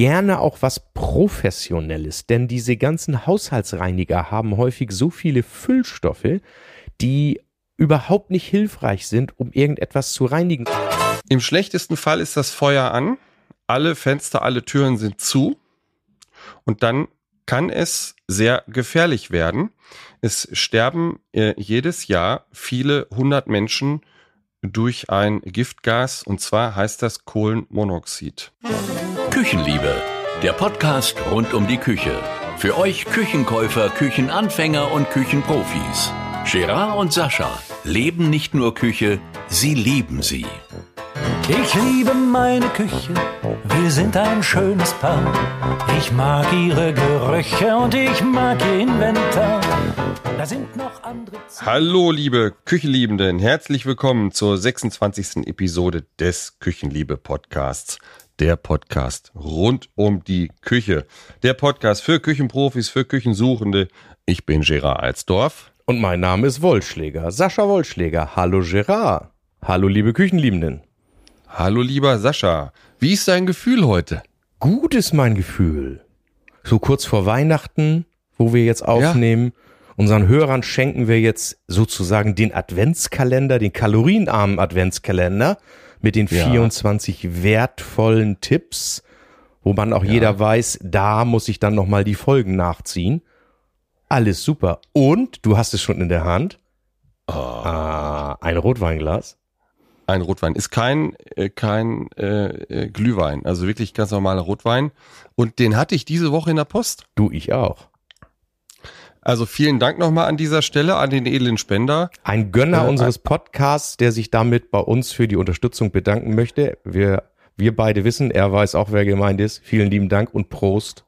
gerne auch was Professionelles, denn diese ganzen Haushaltsreiniger haben häufig so viele Füllstoffe, die überhaupt nicht hilfreich sind, um irgendetwas zu reinigen. Im schlechtesten Fall ist das Feuer an, alle Fenster, alle Türen sind zu und dann kann es sehr gefährlich werden. Es sterben äh, jedes Jahr viele hundert Menschen durch ein Giftgas und zwar heißt das Kohlenmonoxid. Küchenliebe, der Podcast rund um die Küche. Für euch Küchenkäufer, Küchenanfänger und Küchenprofis. Gerard und Sascha leben nicht nur Küche, sie lieben sie. Ich liebe meine Küche, wir sind ein schönes Paar. Ich mag ihre Gerüche und ich mag ihr Inventar. Da sind noch andere. Z Hallo, liebe Küchenliebenden, herzlich willkommen zur 26. Episode des Küchenliebe Podcasts. Der Podcast rund um die Küche. Der Podcast für Küchenprofis, für Küchensuchende. Ich bin Gerard Alsdorf. Und mein Name ist Wollschläger, Sascha Wollschläger. Hallo Gerard. Hallo liebe Küchenliebenden. Hallo, lieber Sascha. Wie ist dein Gefühl heute? Gut ist mein Gefühl. So kurz vor Weihnachten, wo wir jetzt aufnehmen, unseren Hörern schenken wir jetzt sozusagen den Adventskalender, den kalorienarmen Adventskalender mit den Ja. 24 wertvollen Tipps, wo man auch jeder weiß, da muss ich dann nochmal die Folgen nachziehen. Alles super. Und du hast es schon in der Hand. Ah, ein Rotweinglas. Ein Rotwein ist kein äh, kein äh, äh, Glühwein, also wirklich ganz normaler Rotwein. Und den hatte ich diese Woche in der Post. Du, ich auch. Also vielen Dank nochmal an dieser Stelle an den edlen Spender. Ein Gönner Äh, unseres Podcasts, der sich damit bei uns für die Unterstützung bedanken möchte. Wir, wir beide wissen, er weiß auch, wer gemeint ist. Vielen lieben Dank und Prost.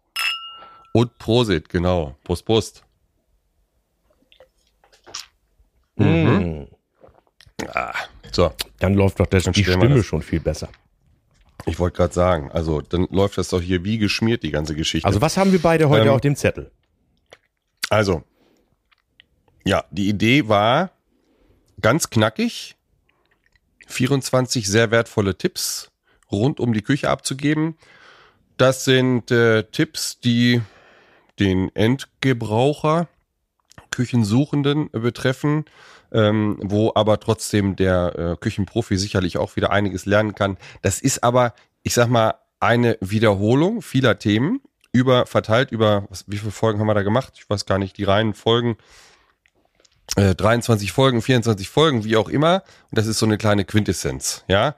Und Prosit, genau. Prost, Prost. Mm. So, Dann läuft doch das, die Stimme das. schon viel besser. ich wollte gerade sagen, also dann läuft das doch hier wie geschmiert, die ganze Geschichte. Also was haben wir beide heute Ähm, auf dem Zettel? Also, ja, die Idee war ganz knackig, 24 sehr wertvolle Tipps rund um die Küche abzugeben. Das sind äh, Tipps, die den Endgebraucher, Küchensuchenden äh, betreffen, ähm, wo aber trotzdem der äh, Küchenprofi sicherlich auch wieder einiges lernen kann. Das ist aber, ich sag mal, eine Wiederholung vieler Themen über verteilt über was, wie viele Folgen haben wir da gemacht? Ich weiß gar nicht, die reinen Folgen. Äh, 23 Folgen, 24 Folgen, wie auch immer. Und das ist so eine kleine Quintessenz, ja.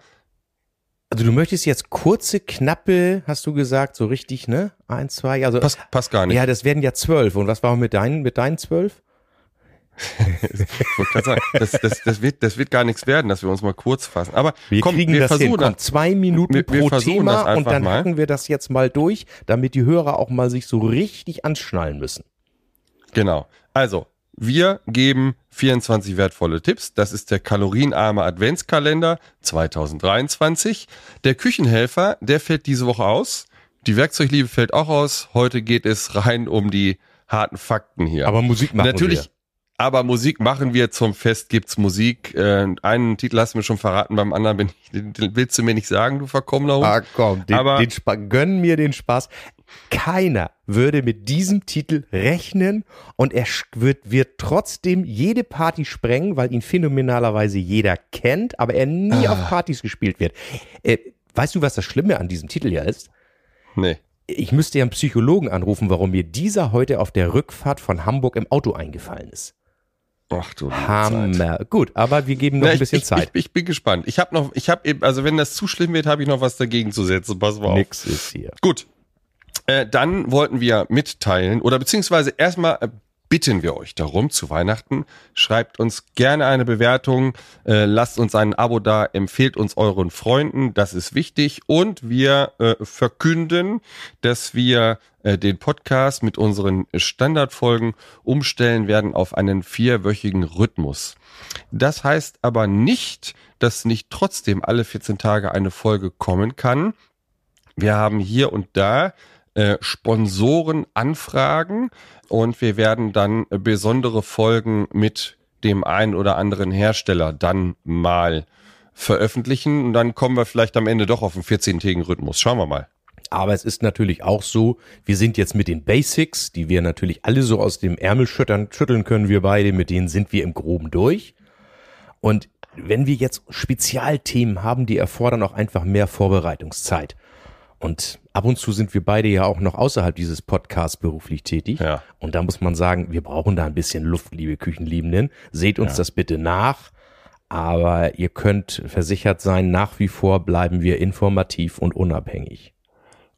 Also du möchtest jetzt kurze, knappe, hast du gesagt, so richtig, ne? Eins, zwei, also. Passt, passt gar nicht. ja, das werden ja zwölf. Und was war mit deinen, mit deinen zwölf? Ich wollte gerade sagen, das, das, das, wird, das wird gar nichts werden, dass wir uns mal kurz fassen. Aber Wir komm, kriegen wir das hin. versuchen Komm, zwei Minuten wir- wir pro Thema und dann mal. hacken wir das jetzt mal durch, damit die Hörer auch mal sich so richtig anschnallen müssen. Genau. Also, wir geben 24 wertvolle Tipps. Das ist der kalorienarme Adventskalender 2023. Der Küchenhelfer, der fällt diese Woche aus. Die Werkzeugliebe fällt auch aus. Heute geht es rein um die harten Fakten hier. Aber Musik machen Natürlich, wir. Aber Musik machen wir zum Fest, gibt's Musik. Äh, einen Titel hast du mir schon verraten, beim anderen bin ich, den, willst du mir nicht sagen, du verkommener Hund. Ah, komm, den, Aber- den Spa gönn mir den Spaß. Keiner würde mit diesem Titel rechnen und er wird, wird trotzdem jede Party sprengen, weil ihn phänomenalerweise jeder kennt, aber er nie auf Partys gespielt wird. Äh, weißt du, was das Schlimme an diesem Titel ja ist? Nee. Ich müsste ja einen Psychologen anrufen, warum mir dieser heute auf der Rückfahrt von Hamburg im Auto eingefallen ist. Ach du liebe Zeit. Hammer. Gut, aber wir geben noch Na, ein bisschen ich, Zeit. Ich, ich bin gespannt. Ich habe noch, ich habe eben, also wenn das zu schlimm wird, habe ich noch was dagegen zu setzen. Pass mal auf. Nix ist hier. Gut. Äh, dann wollten wir mitteilen oder beziehungsweise erstmal äh, bitten wir euch darum zu Weihnachten. Schreibt uns gerne eine Bewertung, äh, lasst uns ein Abo da, empfehlt uns euren Freunden, das ist wichtig. Und wir äh, verkünden, dass wir äh, den Podcast mit unseren Standardfolgen umstellen werden auf einen vierwöchigen Rhythmus. Das heißt aber nicht, dass nicht trotzdem alle 14 Tage eine Folge kommen kann. Wir haben hier und da äh, Sponsorenanfragen und wir werden dann besondere Folgen mit dem einen oder anderen Hersteller dann mal veröffentlichen und dann kommen wir vielleicht am Ende doch auf einen 14-tägigen Rhythmus. Schauen wir mal. Aber es ist natürlich auch so, wir sind jetzt mit den Basics, die wir natürlich alle so aus dem Ärmel schüttern, schütteln können, wir beide, mit denen sind wir im Groben durch. Und wenn wir jetzt Spezialthemen haben, die erfordern auch einfach mehr Vorbereitungszeit. Und ab und zu sind wir beide ja auch noch außerhalb dieses Podcasts beruflich tätig. Ja. Und da muss man sagen, wir brauchen da ein bisschen Luft, liebe Küchenliebenden. Seht uns Ja. das bitte nach. Aber ihr könnt versichert sein, nach wie vor bleiben wir informativ und unabhängig.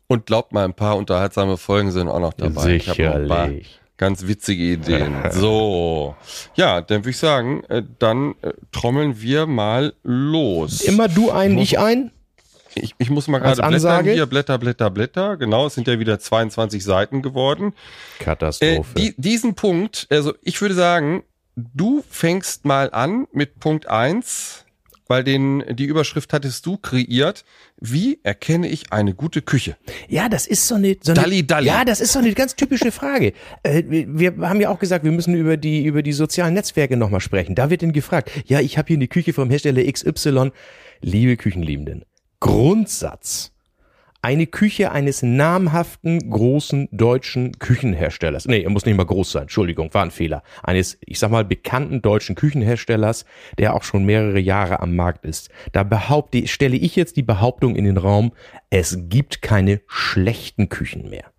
Und glaubt mal, ein paar unterhaltsame Folgen sind auch noch dabei. Sicherlich. ganz witzige Ideen. So. Ja, dann würde ich sagen, äh, dann äh, trommeln wir mal los. Immer du ein, ich ein? Ich, ich muss mal gerade blättern hier, Blätter, Blätter, Blätter. Genau, es sind ja wieder 22 Seiten geworden. Äh, Katastrophe. die, diesen Punkt, also ich würde sagen, du fängst mal an mit Punkt eins, weil den, die Überschrift hattest du kreiert. Wie erkenne ich eine gute Küche? Ja, das ist so eine, so eine Dalli, Dalli. Ja, das ist so eine ganz typische Frage. Äh, wir, haben ja auch gesagt, wir müssen über die über die sozialen Netzwerke nochmal sprechen. Da wird dann gefragt, ja, ich habe hier eine Küche vom Hersteller XY. Liebe Küchenliebenden, Grundsatz. Eine Küche eines namhaften großen deutschen Küchenherstellers. Nee, er muss nicht mal groß sein. Entschuldigung, war ein Fehler. Eines, ich sag mal, bekannten deutschen Küchenherstellers, der auch schon mehrere Jahre am Markt ist. Da behaupte, stelle ich jetzt die Behauptung in den Raum, es gibt keine schlechten Küchen mehr.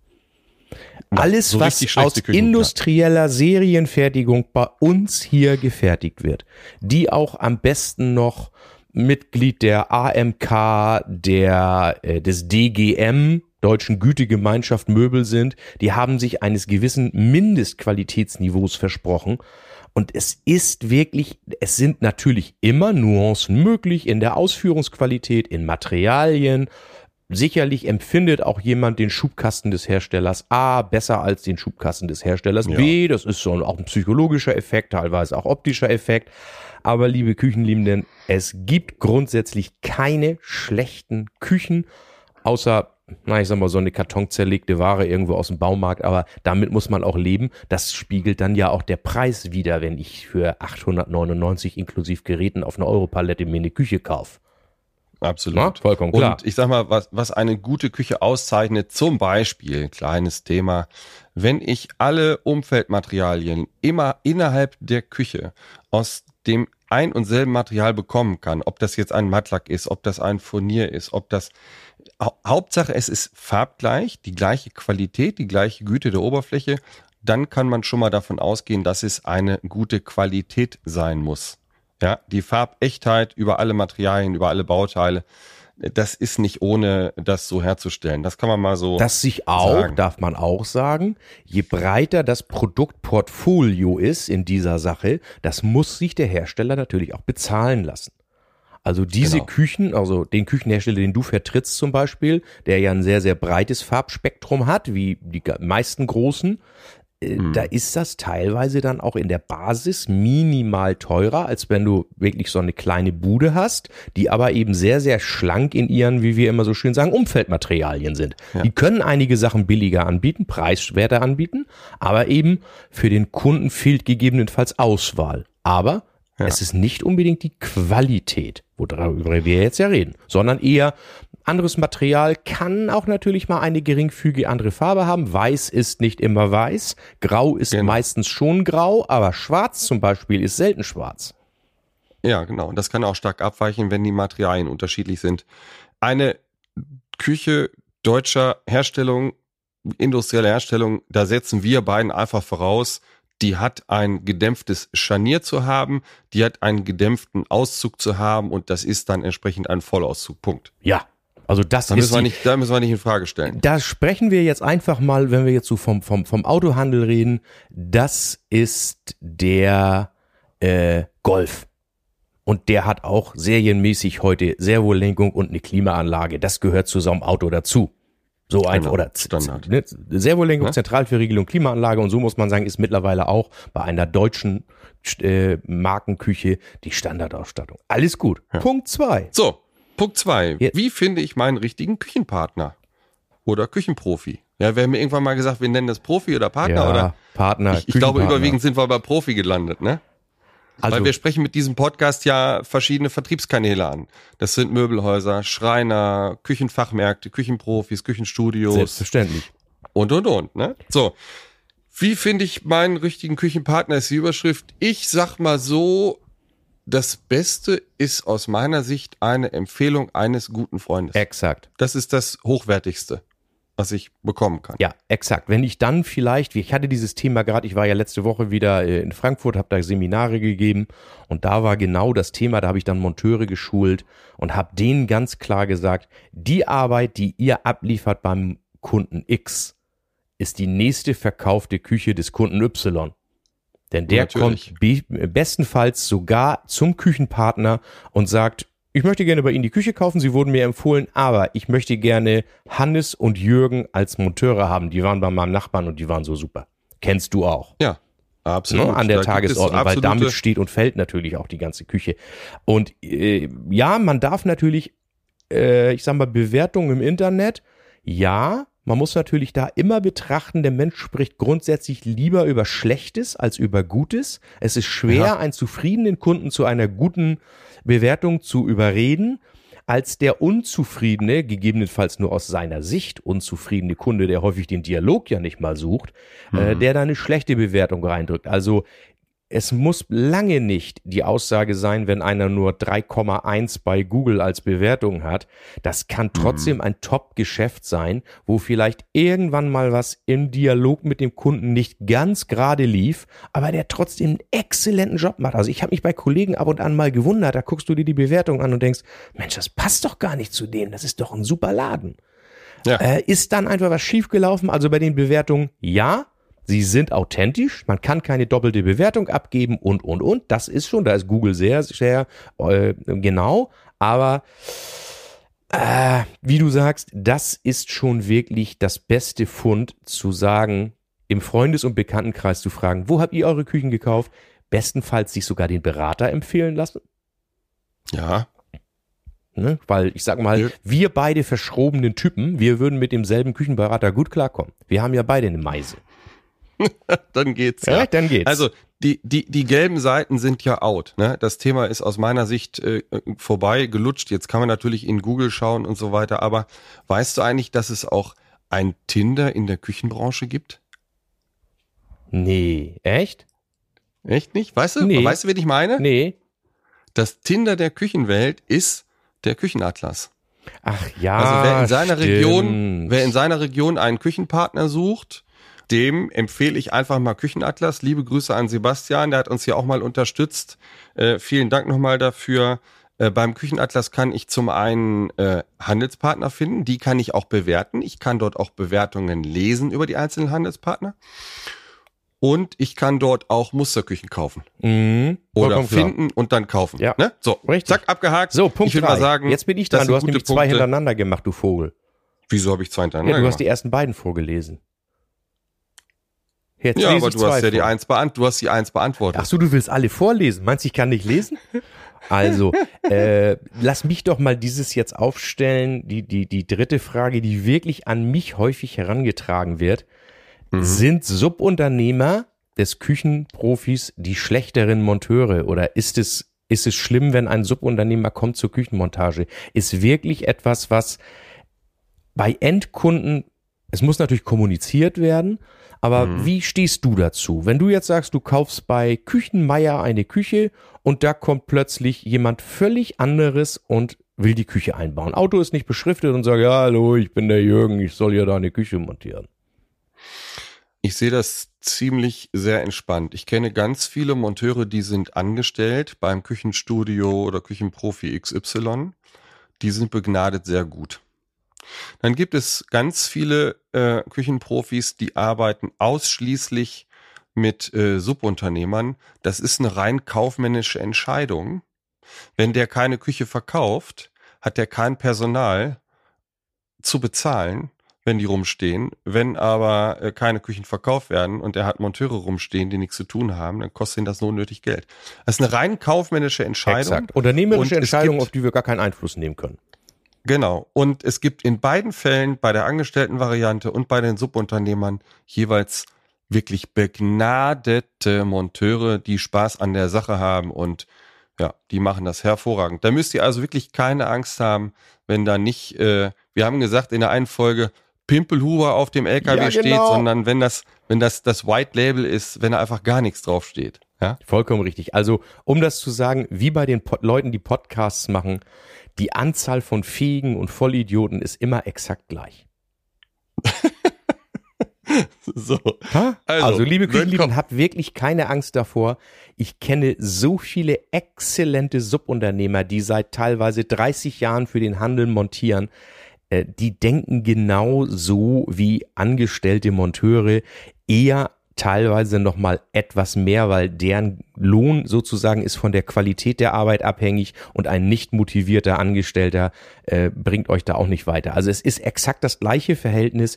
Alles, so was aus Küchen, ja. industrieller Serienfertigung bei uns hier gefertigt wird, die auch am besten noch Mitglied der AMK, der, äh, des DGM, Deutschen Gütegemeinschaft Möbel sind, die haben sich eines gewissen Mindestqualitätsniveaus versprochen. Und es ist wirklich, es sind natürlich immer Nuancen möglich in der Ausführungsqualität, in Materialien. Sicherlich empfindet auch jemand den Schubkasten des Herstellers A besser als den Schubkasten des Herstellers B. Das ist so auch ein psychologischer Effekt, teilweise auch optischer Effekt. Aber liebe Küchenliebenden, es gibt grundsätzlich keine schlechten Küchen, außer, na, ich sag mal, so eine kartonzerlegte Ware irgendwo aus dem Baumarkt, aber damit muss man auch leben. Das spiegelt dann ja auch der Preis wieder, wenn ich für 899 inklusive Geräten auf einer Europalette mir eine Küche kaufe. Absolut. Na, vollkommen klar. Und ich sag mal, was, was eine gute Küche auszeichnet, zum Beispiel, kleines Thema, wenn ich alle Umfeldmaterialien immer innerhalb der Küche aus dem ein und selben Material bekommen kann, ob das jetzt ein Mattlack ist, ob das ein Furnier ist, ob das Hau- Hauptsache es ist farbgleich, die gleiche Qualität, die gleiche Güte der Oberfläche, dann kann man schon mal davon ausgehen, dass es eine gute Qualität sein muss. Ja, die Farbechtheit über alle Materialien, über alle Bauteile, das ist nicht ohne das so herzustellen. Das kann man mal so. Das sich auch, sagen. darf man auch sagen, je breiter das Produktportfolio ist in dieser Sache, das muss sich der Hersteller natürlich auch bezahlen lassen. Also diese Genau. Küchen, also den Küchenhersteller, den du vertrittst zum Beispiel, der ja ein sehr, sehr breites Farbspektrum hat, wie die meisten großen, äh, Hm. da ist das teilweise dann auch in der Basis minimal teurer, als wenn du wirklich so eine kleine Bude hast, die aber eben sehr, sehr schlank in ihren, wie wir immer so schön sagen, Umfeldmaterialien sind. Die können einige Sachen billiger anbieten, preiswerter anbieten, aber eben für den Kunden fehlt gegebenenfalls Auswahl. Aber es ist nicht unbedingt die Qualität, worüber wir jetzt ja reden, sondern eher anderes Material kann auch natürlich mal eine geringfügige andere Farbe haben. Weiß ist nicht immer weiß. Grau ist Genau. meistens schon grau, aber schwarz zum Beispiel ist selten schwarz. Ja, genau. Und das kann auch stark abweichen, wenn die Materialien unterschiedlich sind. Eine Küche deutscher Herstellung, industrielle Herstellung, da setzen wir beiden einfach voraus, die hat ein gedämpftes Scharnier zu haben, die hat einen gedämpften Auszug zu haben und das ist dann entsprechend ein Vollauszug. Punkt. Ja, also das Da ist müssen, wir die, nicht, da müssen wir nicht in Frage stellen. Da sprechen wir jetzt einfach mal, wenn wir jetzt so vom, vom, vom Autohandel reden, das ist der äh, Golf. Und der hat auch serienmäßig heute Servolenkung und eine Klimaanlage. Das gehört zu so einem Auto dazu. So einfach, Genau, oder Standard. Ne? Servolenkung, Ja. Zentralverriegelung, Klimaanlage und so muss man sagen, ist mittlerweile auch bei einer deutschen äh, Markenküche die Standardausstattung. Alles gut. Punkt zwei. So, Punkt zwei. Jetzt- Wie finde ich meinen richtigen Küchenpartner? Oder Küchenprofi? Ja, wir haben mir irgendwann mal gesagt, wir nennen das Profi oder Partner, Ja, oder? Partner. Ich, ich glaube, überwiegend sind wir bei Profi gelandet, ne? Also- Weil wir sprechen mit diesem Podcast ja verschiedene Vertriebskanäle an. Das sind Möbelhäuser, Schreiner, Küchenfachmärkte, Küchenprofis, Küchenstudios Selbstverständlich. und und und. Ne? So, wie finde ich meinen richtigen Küchenpartner? Ist die Überschrift. Ich sag mal so, das Beste ist aus meiner Sicht eine Empfehlung eines guten Freundes. Exakt. Das ist das Hochwertigste, was ich bekommen kann. Ja, exakt. Wenn ich dann vielleicht, wie ich hatte dieses Thema gerade, ich war ja letzte Woche wieder äh, in Frankfurt, habe da Seminare gegeben und da war genau das Thema, da habe ich dann Monteure geschult und habe denen ganz klar gesagt, die Arbeit, die ihr abliefert beim Kunden X, ist die nächste verkaufte Küche des Kunden Y. Denn der Natürlich. kommt be bestenfalls sogar zum Küchenpartner und sagt, ich möchte gerne bei Ihnen die Küche kaufen, Sie wurden mir empfohlen, aber ich möchte gerne Hannes und Jürgen als Monteure haben. Die waren bei meinem Nachbarn und die waren so super. Kennst du auch. Ja, absolut. Ne, an der Da Tagesordnung, weil damit steht und fällt natürlich auch die ganze Küche. Und äh, ja, man darf natürlich, äh, ich sag mal, Bewertungen im Internet, ja, man muss natürlich da immer betrachten, der Mensch spricht grundsätzlich lieber über Schlechtes als über Gutes. Es ist schwer, Ja. einen zufriedenen Kunden zu einer guten Bewertung zu überreden, als der unzufriedene, gegebenenfalls nur aus seiner Sicht unzufriedene Kunde, der häufig den Dialog ja nicht mal sucht, äh, der da eine schlechte Bewertung reindrückt. Also es muss lange nicht die Aussage sein, wenn einer nur 3,1 bei Google als Bewertung hat. Das kann trotzdem ein Top-Geschäft sein, wo vielleicht irgendwann mal was im Dialog mit dem Kunden nicht ganz gerade lief, aber der trotzdem einen exzellenten Job macht. Also ich habe mich bei Kollegen ab und an mal gewundert, da guckst du dir die Bewertung an und denkst, Mensch, das passt doch gar nicht zu denen, das ist doch ein super Laden. Ja. Äh, ist dann einfach was schiefgelaufen? Also bei den Bewertungen, ja, sie sind authentisch, man kann keine doppelte Bewertung abgeben und, und, und. Das ist schon, da ist Google sehr, sehr äh, genau. Aber äh, wie du sagst, das ist schon wirklich das beste Fund zu sagen, im Freundes- und Bekanntenkreis zu fragen, wo habt ihr eure Küchen gekauft? Bestenfalls sich sogar den Berater empfehlen lassen. Ja, Ne? Weil ich sag mal, Ja. wir beide verschrobenen Typen, wir würden mit demselben Küchenberater gut klarkommen. Wir haben ja beide eine Meise. dann geht's. Ja, Ja, dann geht's. Also die, die, die gelben Seiten sind ja out. Ne? Das Thema ist aus meiner Sicht äh, vorbei, gelutscht. Jetzt kann man natürlich in Google schauen und so weiter. Aber weißt du eigentlich, dass es auch ein Tinder in der Küchenbranche gibt? Nee, echt? Echt nicht? Weißt du? Nee. Weißt du, wen ich meine? Nee. Das Tinder der Küchenwelt ist der Küchenatlas. Ach ja. Also wer in seiner stimmt. Region, wer in seiner Region einen Küchenpartner sucht, dem empfehle ich einfach mal Küchenatlas. Liebe Grüße an Sebastian, der hat uns hier auch mal unterstützt. Äh, vielen Dank nochmal dafür. Äh, beim Küchenatlas kann ich zum einen äh, Handelspartner finden, die kann ich auch bewerten. Ich kann dort auch Bewertungen lesen über die einzelnen Handelspartner. Und ich kann dort auch Musterküchen kaufen. Mhm, Oder vollkommen klar. finden und dann kaufen. Ja. Ne? So, Richtig. zack, abgehakt. So, Punkt ich drei. mal sagen, Jetzt bin ich dran. Du hast nämlich zwei Punkte. hintereinander gemacht, du Vogel. Wieso habe ich zwei hintereinander Ja, du hast gemacht? die ersten beiden vorgelesen. Jetzt Ja, aber ich du hast ja die eins beant du hast die eins beantwortet. Ach so, du willst alle vorlesen. Meinst du, ich kann nicht lesen? Also, äh, lass mich doch mal dieses jetzt aufstellen. Die, die, die dritte Frage, die wirklich an mich häufig herangetragen wird. Sind Subunternehmer des Küchenprofis die schlechteren Monteure oder ist es, ist es schlimm, wenn ein Subunternehmer kommt zur Küchenmontage? Ist wirklich etwas, was bei Endkunden, es muss natürlich kommuniziert werden, aber wie stehst du dazu? Wenn du jetzt sagst, du kaufst bei Küchenmeier eine Küche und da kommt plötzlich jemand völlig anderes und will die Küche einbauen. Auto ist nicht beschriftet und sagt, ja, hallo, ich bin der Jürgen, ich soll ja da eine Küche montieren. Ich sehe das ziemlich sehr entspannt. Ich kenne ganz viele Monteure, die sind angestellt beim Küchenstudio oder Küchenprofi XY. Die sind begnadet sehr gut. Dann gibt es ganz viele äh, Küchenprofis, die arbeiten ausschließlich mit äh, Subunternehmern. Das ist eine rein kaufmännische Entscheidung. Wenn der keine Küche verkauft, hat der kein Personal zu bezahlen, wenn die rumstehen. Wenn aber äh, keine Küchen verkauft werden und er hat Monteure rumstehen, die nichts zu tun haben, dann kostet ihn das nur nötig Geld. Das ist eine rein kaufmännische Entscheidung. Exakt. Unternehmerische Entscheidung, auf die wir gar keinen Einfluss nehmen können. Genau. Und es gibt in beiden Fällen, bei der Angestelltenvariante und bei den Subunternehmern, jeweils wirklich begnadete Monteure, die Spaß an der Sache haben und ja, die machen das hervorragend. Da müsst ihr also wirklich keine Angst haben, wenn da nicht, äh, wir haben gesagt in der einen Folge, Pimpelhuber auf dem LKW Ja, steht, genau. sondern wenn das, wenn das das White Label ist, wenn da einfach gar nichts drauf steht. Ja? Vollkommen richtig. Also, um das zu sagen, wie bei den Pod Leuten, die Podcasts machen, die Anzahl von fähigen und Vollidioten ist immer exakt gleich. So. Also, Also, liebe dann Küchenlieben, habt wirklich keine Angst davor. Ich kenne so viele exzellente Subunternehmer, die seit teilweise 30 Jahren für den Handel montieren. Äh, Die denken genau so wie angestellte Monteure, eher teilweise noch mal etwas mehr, weil deren Lohn sozusagen ist von der Qualität der Arbeit abhängig und ein nicht motivierter Angestellter äh, bringt euch da auch nicht weiter. Also es ist exakt das gleiche Verhältnis.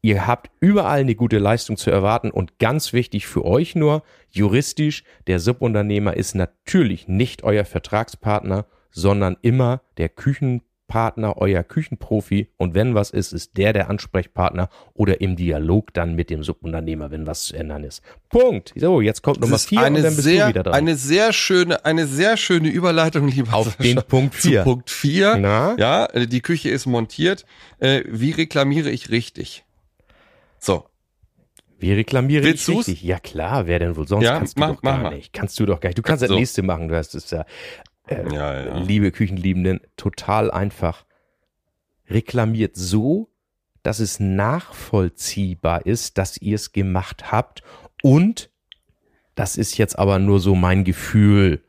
Ihr habt überall eine gute Leistung zu erwarten und ganz wichtig für euch nur, juristisch, der Subunternehmer ist natürlich nicht euer Vertragspartner, sondern immer der Küchenpartner, euer Küchenprofi und wenn was ist, ist der der Ansprechpartner oder im Dialog dann mit dem Subunternehmer, wenn was zu ändern ist. Punkt. So, jetzt kommt Nummer Das ist vier und eine dann bist sehr, du wieder dran. eine sehr schöne, eine sehr schöne Überleitung, lieber Auf Sascha, den Punkt zu vier. Punkt 4. Na? Ja, äh, die Küche ist montiert. Äh, wie reklamiere ich richtig? So, Wie reklamiere Willst ich du's? richtig? Ja klar, wer denn wohl sonst? Ja, kannst du mach- doch gar mach nicht. Kannst du doch gar nicht. Du kannst das So. nächste machen. Du hast es ja, äh, Ja, ja. liebe Küchenliebenden, total einfach. Reklamiert so, dass es nachvollziehbar ist, dass ihr es gemacht habt und das ist jetzt aber nur so mein Gefühl,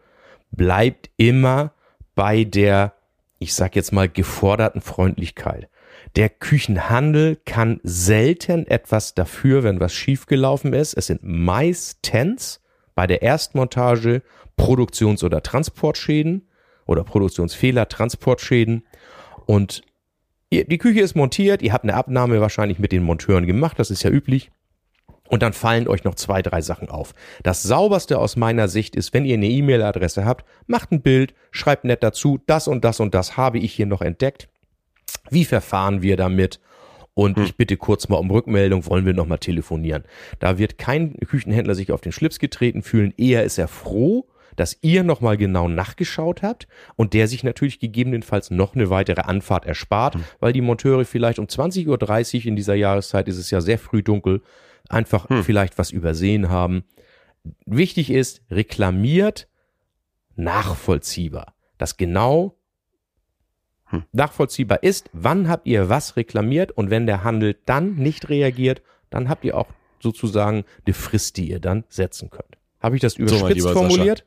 bleibt immer bei der, ich sag jetzt mal, geforderten Freundlichkeit. Der Küchenhandel kann selten etwas dafür, wenn was schiefgelaufen ist. Es sind meistens bei der Erstmontage Produktions- oder Transportschäden oder Produktionsfehler, Transportschäden. Und die Küche ist montiert, ihr habt eine Abnahme wahrscheinlich mit den Monteuren gemacht, das ist ja üblich. Und dann fallen euch noch zwei, drei Sachen auf. Das sauberste aus meiner Sicht ist, wenn ihr eine E-Mail-Adresse habt, macht ein Bild, schreibt nett dazu, das und das und das habe ich hier noch entdeckt. Wie verfahren wir damit? Und ich bitte kurz mal um Rückmeldung, wollen wir nochmal telefonieren. Da wird kein Küchenhändler sich auf den Schlips getreten fühlen. Eher ist er froh, dass ihr nochmal genau nachgeschaut habt und der sich natürlich gegebenenfalls noch eine weitere Anfahrt erspart, weil die Monteure vielleicht um 20.30 Uhr in dieser Jahreszeit ist es ja sehr früh dunkel, einfach vielleicht was übersehen haben. Wichtig ist, reklamiert nachvollziehbar. Das genau nachvollziehbar ist, wann habt ihr was reklamiert und wenn der Handel dann nicht reagiert, dann habt ihr auch sozusagen eine Frist, die ihr dann setzen könnt. Habe ich das überspitzt Sascha. formuliert?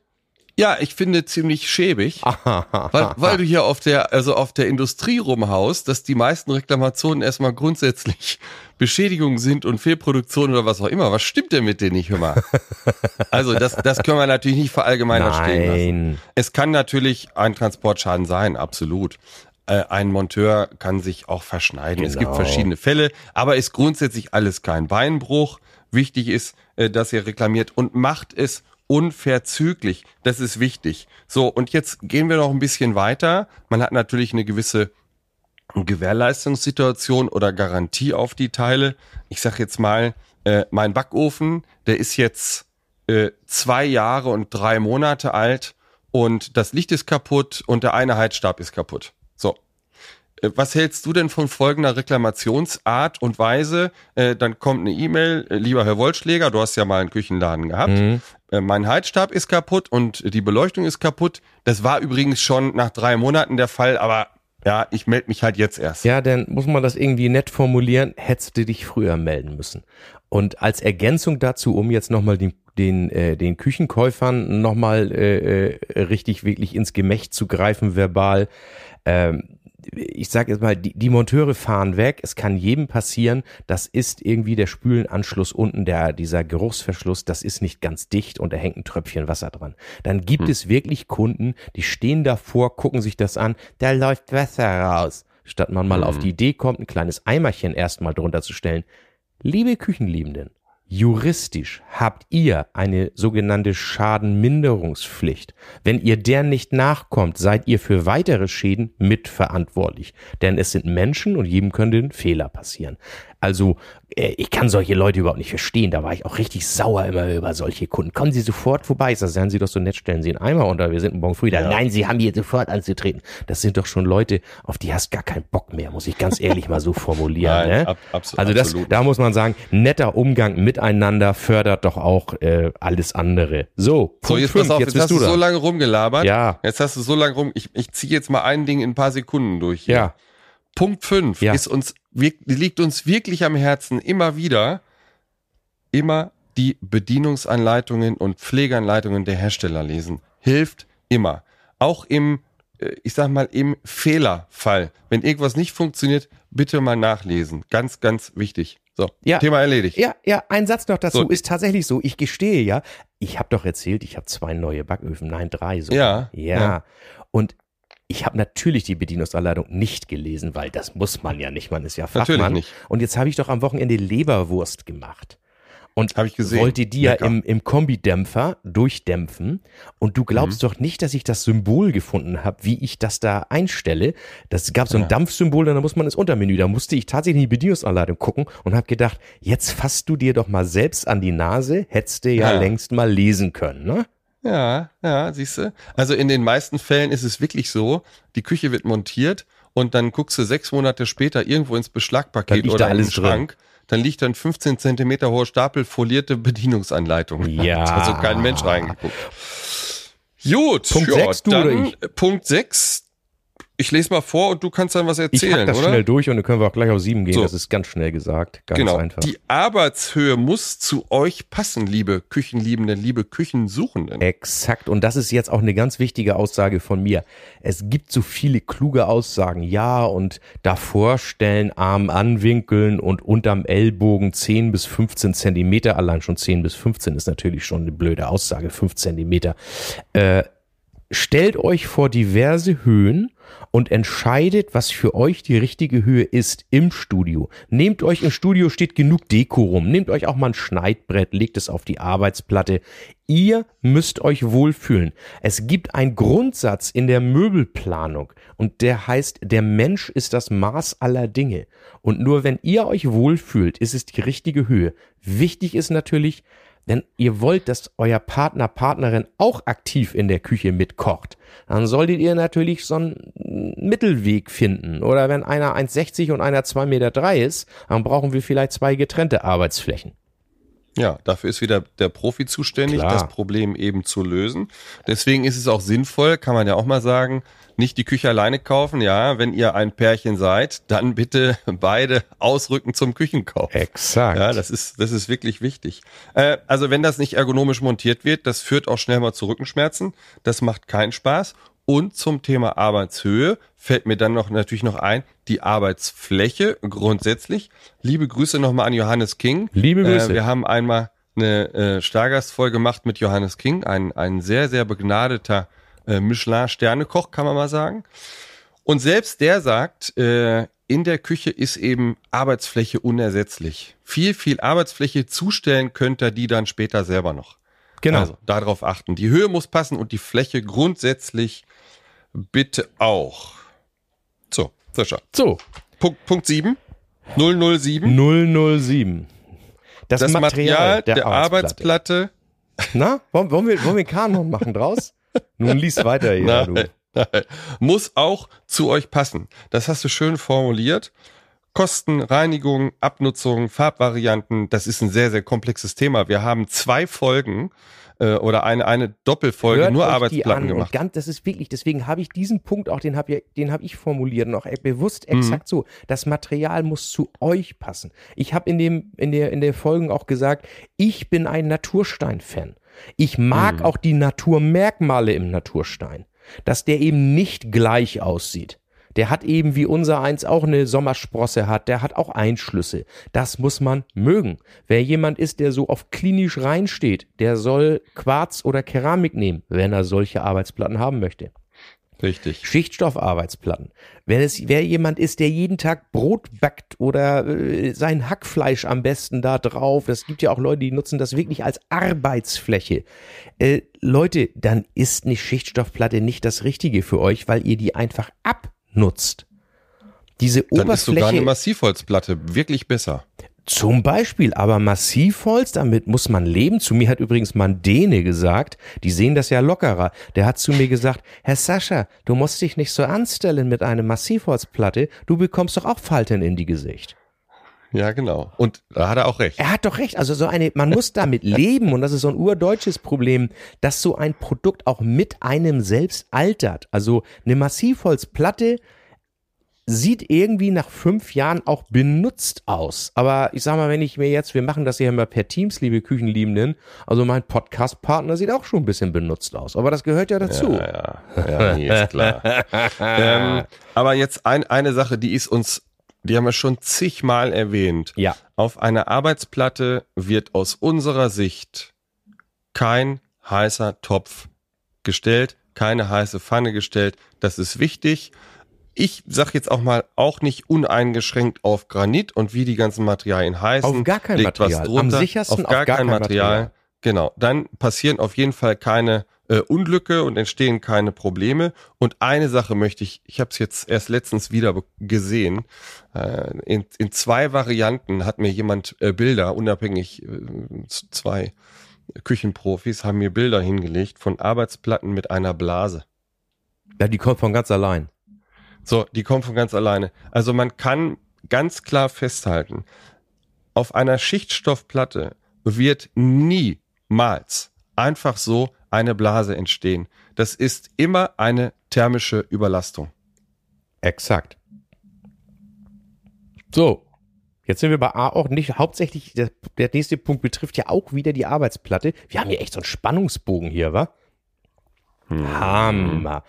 Ja, ich finde ziemlich schäbig, weil, weil du hier auf der, also auf der Industrie rumhaust, dass die meisten Reklamationen erstmal grundsätzlich Beschädigungen sind und Fehlproduktion oder was auch immer. Was stimmt denn mit denen nicht, mal? Also das, das können wir natürlich nicht verallgemeinern stehen lassen. Nein. Es kann natürlich ein Transportschaden sein, absolut. Äh, ein Monteur kann sich auch verschneiden. Es gibt Genau. verschiedene Fälle, aber ist grundsätzlich alles kein Beinbruch. Wichtig ist, äh, dass ihr reklamiert und macht es unverzüglich. Das ist wichtig. So, und jetzt gehen wir noch ein bisschen weiter. Man hat natürlich eine gewisse Gewährleistungssituation oder Garantie auf die Teile. Ich sag jetzt mal, äh, mein Backofen, der ist jetzt äh, zwei Jahre und drei Monate alt und das Licht ist kaputt und der eine Heizstab ist kaputt. Äh, Was hältst du denn von folgender Reklamationsart und Weise? Äh, dann kommt eine E-Mail, äh, lieber Herr Wollschläger, du hast ja mal einen Küchenladen gehabt. Äh, mein Heizstab ist kaputt und die Beleuchtung ist kaputt. Das war übrigens schon nach drei Monaten der Fall, aber ja, ich melde mich halt jetzt erst. Ja, dann muss man das irgendwie nett formulieren, hättest du dich früher melden müssen. Und als Ergänzung dazu, um jetzt nochmal den, den, äh, den Küchenkäufern nochmal äh, äh, richtig wirklich ins Gemächt zu greifen, verbal, ähm, ich sage jetzt mal, die, die Monteure fahren weg. Es kann jedem passieren. Das ist irgendwie der Spülenanschluss unten, der dieser Geruchsverschluss, das ist nicht ganz dicht und da hängt ein Tröpfchen Wasser dran. Dann gibt es wirklich Kunden, die stehen davor, gucken sich das an, da läuft Wasser raus. Statt man mal auf die Idee kommt, ein kleines Eimerchen erstmal drunter zu stellen. Liebe Küchenliebenden, juristisch habt ihr eine sogenannte Schadenminderungspflicht. Wenn ihr der nicht nachkommt, seid ihr für weitere Schäden mitverantwortlich. Denn es sind Menschen und jedem können Fehler passieren. Also, äh, ich kann solche Leute überhaupt nicht verstehen. Da war ich auch richtig sauer immer über solche Kunden. Kommen Sie sofort vorbei. Ich sage, seien Sie doch so nett, stellen Sie einen Eimer unter. Wir sind morgen früh da. Ja. Nein, Sie haben hier sofort anzutreten. Das sind doch schon Leute, auf die hast gar keinen Bock mehr, muss ich ganz ehrlich mal so formulieren. Nein, ne? ab- abso- also das, absolut. da muss man sagen, netter Umgang miteinander fördert doch auch äh, alles andere. So, So, Punkt jetzt fünf, pass auf, jetzt, bist hast du dran. so lange rumgelabert. Ja. Jetzt hast du so lange rum. Ich, ich ziehe jetzt mal ein Ding in ein paar Sekunden durch. hier. Ja, Punkt 5 Ja. ist uns, wirk- liegt uns wirklich am Herzen immer wieder, immer die Bedienungsanleitungen und Pflegeanleitungen der Hersteller lesen. Hilft immer. Auch im, äh, ich sag mal, im Fehlerfall. Wenn irgendwas nicht funktioniert, bitte mal nachlesen. Ganz, ganz wichtig. So, Ja. Thema erledigt. Ja, ja, ein Satz noch dazu So. ist tatsächlich so. Ich gestehe ja, ich habe doch erzählt, ich habe zwei neue Backöfen, nein, drei so. Ja, Ja. ja. Und ich habe natürlich die Bedienungsanleitung nicht gelesen, weil das muss man ja nicht, man ist ja Natürlich Fachmann. nicht. Und jetzt habe ich doch am Wochenende Leberwurst gemacht. Und Hab ich gesehen. wollte die ja Lecker. im, im Kombidämpfer durchdämpfen. Und du glaubst Mhm. doch nicht, dass ich das Symbol gefunden habe, wie ich das da einstelle. Das gab so ein Dampfsymbol, dann muss man ins Untermenü. Da musste ich tatsächlich in die Bedienungsanleitung gucken und habe gedacht, jetzt fasst du dir doch mal selbst an die Nase, hättest du ja, Ja. längst mal lesen können, ne? Ja, ja, siehst du. Also in den meisten Fällen ist es wirklich so, die Küche wird montiert und dann guckst du sechs Monate später irgendwo ins Beschlagpaket oder in den alles drin. Schrank. Dann liegt dann 15 Zentimeter hoher Stapel folierte Bedienungsanleitung. Ja. Also kein Mensch reingeguckt. Gut, Punkt ja, sechs, du dann Punkt 6. Ich lese mal vor und du kannst dann was Ich hack erzählen, das oder? schnell durch und dann können wir auch gleich auf sieben gehen. So. Das ist ganz schnell gesagt. Ganz genau. einfach. Die Arbeitshöhe muss zu euch passen, liebe Küchenliebenden, liebe Küchensuchenden. Exakt. Und das ist jetzt auch eine ganz wichtige Aussage von mir. Es gibt so viele kluge Aussagen. Ja, und davor stellen, Arm anwinkeln und unterm Ellbogen 10 bis 15 Zentimeter. Allein schon 10 bis 15 ist natürlich schon eine blöde Aussage. 5 Zentimeter. Äh, stellt euch vor diverse Höhen und entscheidet, was für euch die richtige Höhe ist im Studio. Nehmt euch im Studio steht genug Deko rum. Nehmt euch auch mal ein Schneidbrett, legt es auf die Arbeitsplatte. Ihr müsst euch wohlfühlen. Es gibt einen Grundsatz in der Möbelplanung und der heißt, der Mensch ist das Maß aller Dinge. Und nur wenn ihr euch wohlfühlt, ist es die richtige Höhe. Wichtig ist natürlich, denn ihr wollt, dass euer Partner, Partnerin auch aktiv in der Küche mitkocht, dann solltet ihr natürlich so einen Mittelweg finden. Oder wenn einer 1,60 und einer 2,3 Meter ist, dann brauchen wir vielleicht zwei getrennte Arbeitsflächen. Ja, dafür ist wieder der Profi zuständig, Klar. das Problem eben zu lösen. Deswegen ist es auch sinnvoll, kann man ja auch mal sagen, nicht die Küche alleine kaufen. Ja, wenn ihr ein Pärchen seid, dann bitte beide ausrücken zum Küchenkauf. Exakt. Ja, das ist, das ist wirklich wichtig. Äh, also wenn das nicht ergonomisch montiert wird, das führt auch schnell mal zu Rückenschmerzen. Das macht keinen Spaß. Und zum Thema Arbeitshöhe fällt mir dann noch natürlich noch ein, die Arbeitsfläche grundsätzlich. Liebe Grüße nochmal an Johannes King. Liebe Grüße. Äh, wir haben einmal eine äh, Stargastfolge gemacht mit Johannes King, ein, ein sehr, sehr begnadeter äh, Michelin-Sternekoch, kann man mal sagen. Und selbst der sagt, äh, in der Küche ist eben Arbeitsfläche unersetzlich. Viel, viel Arbeitsfläche zustellen könnt ihr die dann später selber noch. genau. Also darauf achten. Die Höhe muss passen und die Fläche grundsätzlich bitte auch. So, Sascha. so, Punkt, Punkt 7. 007. 007. Das, Das Material der, Arbeitsplatte. Arbeitsplatte Na, wollen, wollen, wir, wollen wir Kanon machen draus? Nun lies weiter hier, Nein, du. nein. muss auch zu euch passen. Das hast du schön formuliert. Kosten, Reinigung, Abnutzung, Farbvarianten, das ist ein sehr, sehr komplexes Thema. Wir haben zwei Folgen äh, oder eine, eine Doppelfolge Hört nur Arbeitsplatten gemacht. Ganz, das ist wirklich, deswegen habe ich diesen Punkt auch, den habe ja, den habe ich formuliert noch äh, bewusst Mhm. exakt so. Das Material muss zu euch passen. Ich habe in dem, in der, in der Folgen auch gesagt, ich bin ein Naturstein-Fan. Ich mag Mhm. auch die Naturmerkmale im Naturstein. Dass der eben nicht gleich aussieht. Der hat eben wie unser eins auch eine Sommersprosse hat, der hat auch Einschlüsse. Das muss man mögen. Wer jemand ist, der so auf klinisch reinsteht, der soll Quarz oder Keramik nehmen, wenn er solche Arbeitsplatten haben möchte. Richtig. Schichtstoffarbeitsplatten. Wenn es, wer jemand ist, der jeden Tag Brot backt oder äh, sein Hackfleisch am besten da drauf, es gibt ja auch Leute, die nutzen das wirklich als Arbeitsfläche. Äh, Leute, dann ist eine Schichtstoffplatte nicht das Richtige für euch, weil ihr die einfach abnutzt. Diese Dann ist sogar eine Oberfläche, Massivholzplatte wirklich besser. zum Beispiel, aber Massivholz, damit muss man leben. Zu mir hat übrigens mal ein Däne gesagt, die sehen das ja lockerer. Der hat zu mir gesagt, Herr Sascha, du musst dich nicht so anstellen mit einer Massivholzplatte, du bekommst doch auch Falten in die Gesicht. Ja, genau. Und da hat er auch recht. Er hat doch recht. Also so eine, man muss damit leben und das ist so ein urdeutsches Problem, dass so ein Produkt auch mit einem selbst altert. Also eine Massivholzplatte sieht irgendwie nach fünf Jahren auch benutzt aus. Aber ich sag mal, wenn ich mir jetzt, wir machen das ja immer per Teams, liebe Küchenliebenden, also mein Podcast-Partner sieht auch schon ein bisschen benutzt aus. Aber das gehört ja dazu. Ja, ja, ja nee, ist klar. ähm, aber jetzt ein, eine Sache, die ist uns, die haben wir schon zigmal erwähnt. Ja. Auf einer Arbeitsplatte wird aus unserer Sicht kein heißer Topf gestellt, keine heiße Pfanne gestellt. Das ist wichtig. Ich sag jetzt auch mal, auch nicht uneingeschränkt auf Granit und wie die ganzen Materialien heißen. Auf gar kein Material. Am sichersten auf gar, kein, Material. Genau. Dann passieren auf jeden Fall keine äh, Unglücke und entstehen keine Probleme. Und eine Sache möchte ich, ich habe es jetzt erst letztens wieder gesehen. Äh, in, in zwei Varianten hat mir jemand äh, Bilder, unabhängig äh, zwei Küchenprofis haben mir Bilder hingelegt von Arbeitsplatten mit einer Blase. Ja, die kommt von ganz allein. So, die kommen von ganz alleine. Also man kann ganz klar festhalten, auf einer Schichtstoffplatte wird niemals einfach so eine Blase entstehen. Das ist immer eine thermische Überlastung. Exakt. So, jetzt sind wir bei A auch nicht hauptsächlich, der, der nächste Punkt betrifft ja auch wieder die Arbeitsplatte. Wir haben hier echt so einen Spannungsbogen hier, wa? Hammer.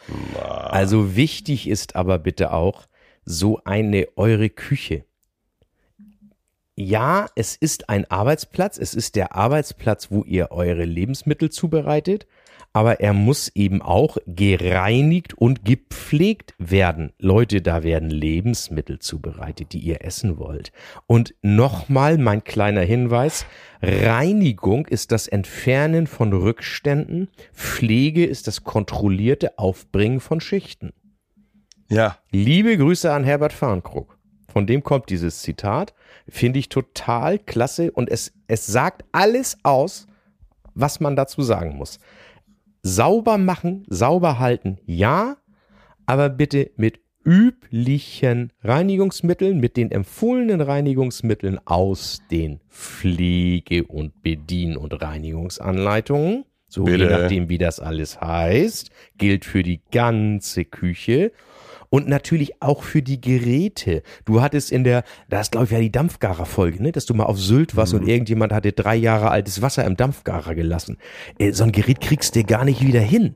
Also wichtig ist aber bitte auch so eine eure Küche. Ja, es ist ein Arbeitsplatz, es ist der Arbeitsplatz, wo ihr eure Lebensmittel zubereitet, aber er muss eben auch gereinigt und gepflegt werden. Leute, da werden Lebensmittel zubereitet, die ihr essen wollt. Und nochmal mein kleiner Hinweis, Reinigung ist das Entfernen von Rückständen, Pflege ist das kontrollierte Aufbringen von Schichten. Ja, Liebe Grüße an Herbert Farnkrug. Von dem kommt dieses Zitat. Finde ich total klasse und es, es sagt alles aus, was man dazu sagen muss. Sauber machen, sauber halten, ja, aber bitte mit üblichen Reinigungsmitteln, mit den empfohlenen Reinigungsmitteln aus den Pflege- und Bedien- und Reinigungsanleitungen. So je Bitte. nachdem, wie das alles heißt, gilt für die ganze Küche. Und natürlich auch für die Geräte. Du hattest in der, das glaube ich ja die Dampfgarer-Folge, ne? dass du mal auf Sylt warst Mhm. und irgendjemand hatte drei Jahre altes Wasser im Dampfgarer gelassen. Äh, so ein Gerät kriegst du gar nicht wieder hin.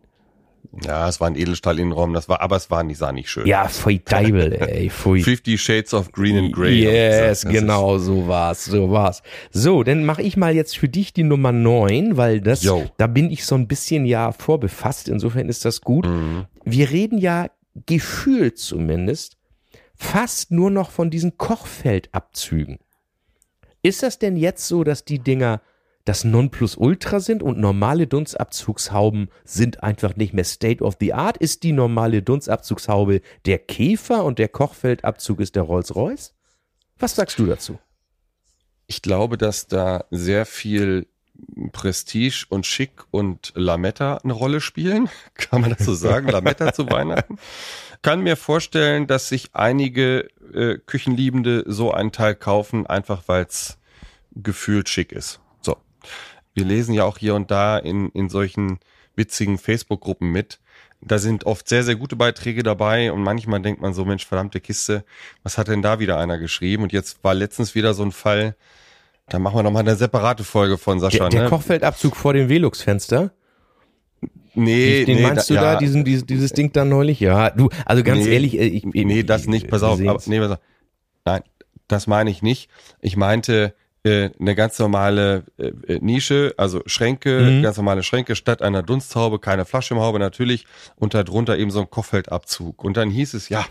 ja, es war ein Edelstahl-Innenraum, das war, aber es war nicht, sah nicht schön. Ja, pfui Deibel, ey, pfui. Fifty Shades of Green and Grey. Yes, genau, so war's, so war's. So, dann mache ich mal jetzt für dich die Nummer 9, weil das, Yo. da bin ich so ein bisschen ja vorbefasst, insofern ist das gut. Mhm. Wir reden ja gefühlt zumindest fast nur noch von diesen Kochfeldabzügen. Ist das denn jetzt so, dass die Dinger das Nonplusultra sind und normale Dunstabzugshauben sind einfach nicht mehr State of the Art? Ist die normale Dunstabzugshaube der Käfer und der Kochfeldabzug ist der Rolls-Royce? Was sagst du dazu? Ich glaube, dass da sehr viel Prestige und Schick und Lametta eine Rolle spielen. Kann man das so sagen? Lametta zu Weihnachten? Kann mir vorstellen, dass sich einige äh, Küchenliebende so einen Teil kaufen, einfach weil es gefühlt schick ist. So. Wir lesen ja auch hier und da in, in solchen witzigen Facebook-Gruppen mit. Da sind oft sehr, sehr gute Beiträge dabei und manchmal denkt man so, Mensch, verdammte Kiste, was hat denn da wieder einer geschrieben? Und jetzt war letztens wieder so ein Fall, da machen wir nochmal eine separate Folge von Sascha. Der, der ne? Kochfeldabzug vor dem Velux-Fenster? nee, Den nee, meinst du da, ja, diesen, dieses, dieses Ding da neulich? Ja, du, also ganz Nee, ehrlich, äh, ich, ich, Nee, das nicht, pass auf. Aber, nee, pass auf. Nein, das meine ich nicht. Ich meinte äh, eine ganz normale äh, äh, Nische, also Schränke, Mhm. ganz normale Schränke statt einer Dunsthaube, keine Flaschenhaube natürlich und darunter eben so ein Kochfeldabzug. Und dann hieß es, ja,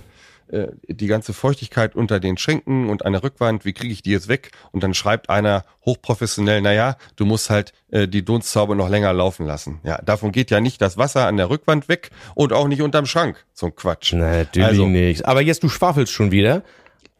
äh, die ganze Feuchtigkeit unter den Schränken und an der Rückwand, wie kriege ich die jetzt weg? Und dann schreibt einer hochprofessionell, naja, du musst halt äh, die Dunsthaube noch länger laufen lassen. Ja, davon geht ja nicht das Wasser an der Rückwand weg und auch nicht unterm Schrank. So ein Quatsch. Natürlich Also- nicht. Aber jetzt, du schwafelst schon wieder.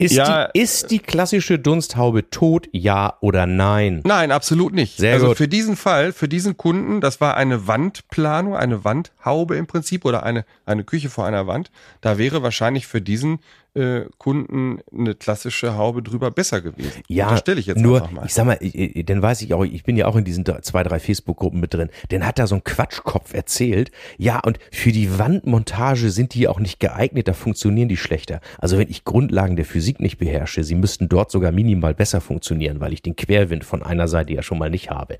Ist, Ja, die, ist die klassische Dunsthaube tot, ja oder nein? Nein, absolut nicht. Sehr also gut. für diesen Fall, für diesen Kunden, das war eine Wandplanung, eine Wandhaube im Prinzip oder eine, eine Küche vor einer Wand. Da wäre wahrscheinlich für diesen äh, Kunden eine klassische Haube drüber besser gewesen. Ja, stelle ich jetzt nur, einfach mal. ich sag mal, ich- dann weiß ich auch, ich bin ja auch in diesen zwei, drei Facebook-Gruppen mit drin, dann hat da so ein Quatschkopf erzählt, ja, und für die Wandmontage sind die auch nicht geeignet, da funktionieren die schlechter. Also wenn ich Grundlagen der Physik nicht beherrsche, sie müssten dort sogar minimal besser funktionieren, weil ich den Querwind von einer Seite ja schon mal nicht habe.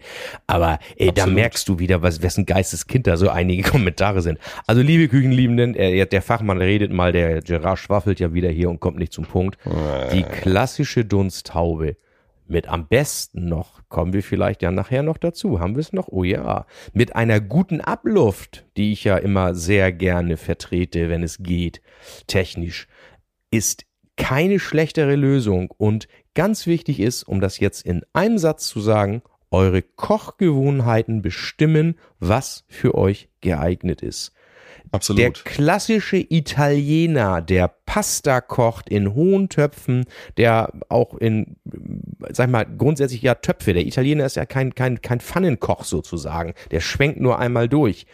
Aber ey, da merkst du wieder, was, wessen Geisteskind da so einige Kommentare sind. Also liebe Küchenliebenden, äh, der Fachmann redet mal, der Gerard schwaffelt ja wieder hier und kommt nicht zum Punkt. Die klassische Dunsthaube mit am besten noch, kommen wir vielleicht ja nachher noch dazu, haben wir es noch? Oh ja, mit einer guten Abluft, die ich ja immer sehr gerne vertrete, wenn es geht, technisch, ist keine schlechtere Lösung und ganz wichtig ist, um das jetzt in einem Satz zu sagen, eure Kochgewohnheiten bestimmen, was für euch geeignet ist. Der Absolut. klassische Italiener, der Pasta kocht in hohen Töpfen, der auch in, sag ich mal, grundsätzlich ja Töpfe. Der Italiener ist ja kein, kein, kein Pfannenkoch sozusagen. Der schwenkt nur einmal durch.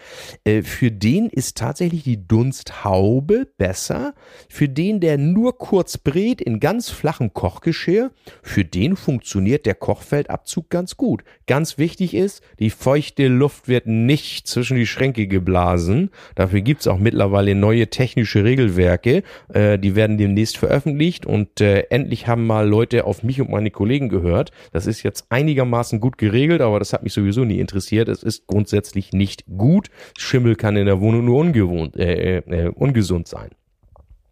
Äh, für den ist tatsächlich die Dunsthaube besser. Für den, der nur kurz brät in ganz flachem Kochgeschirr, für den funktioniert der Kochfeldabzug ganz gut. Ganz wichtig ist, die feuchte Luft wird nicht zwischen die Schränke geblasen. Dafür gibt's auch mittlerweile neue technische Regelwerke. Äh, die werden demnächst veröffentlicht und äh, endlich haben mal Leute auf mich und meine Kollegen gehört. Das ist jetzt einigermaßen gut geregelt, aber das hat mich sowieso nie interessiert. Es ist grundsätzlich nicht gut. Schimmel kann in der Wohnung nur ungewohnt, äh, äh, ungesund sein.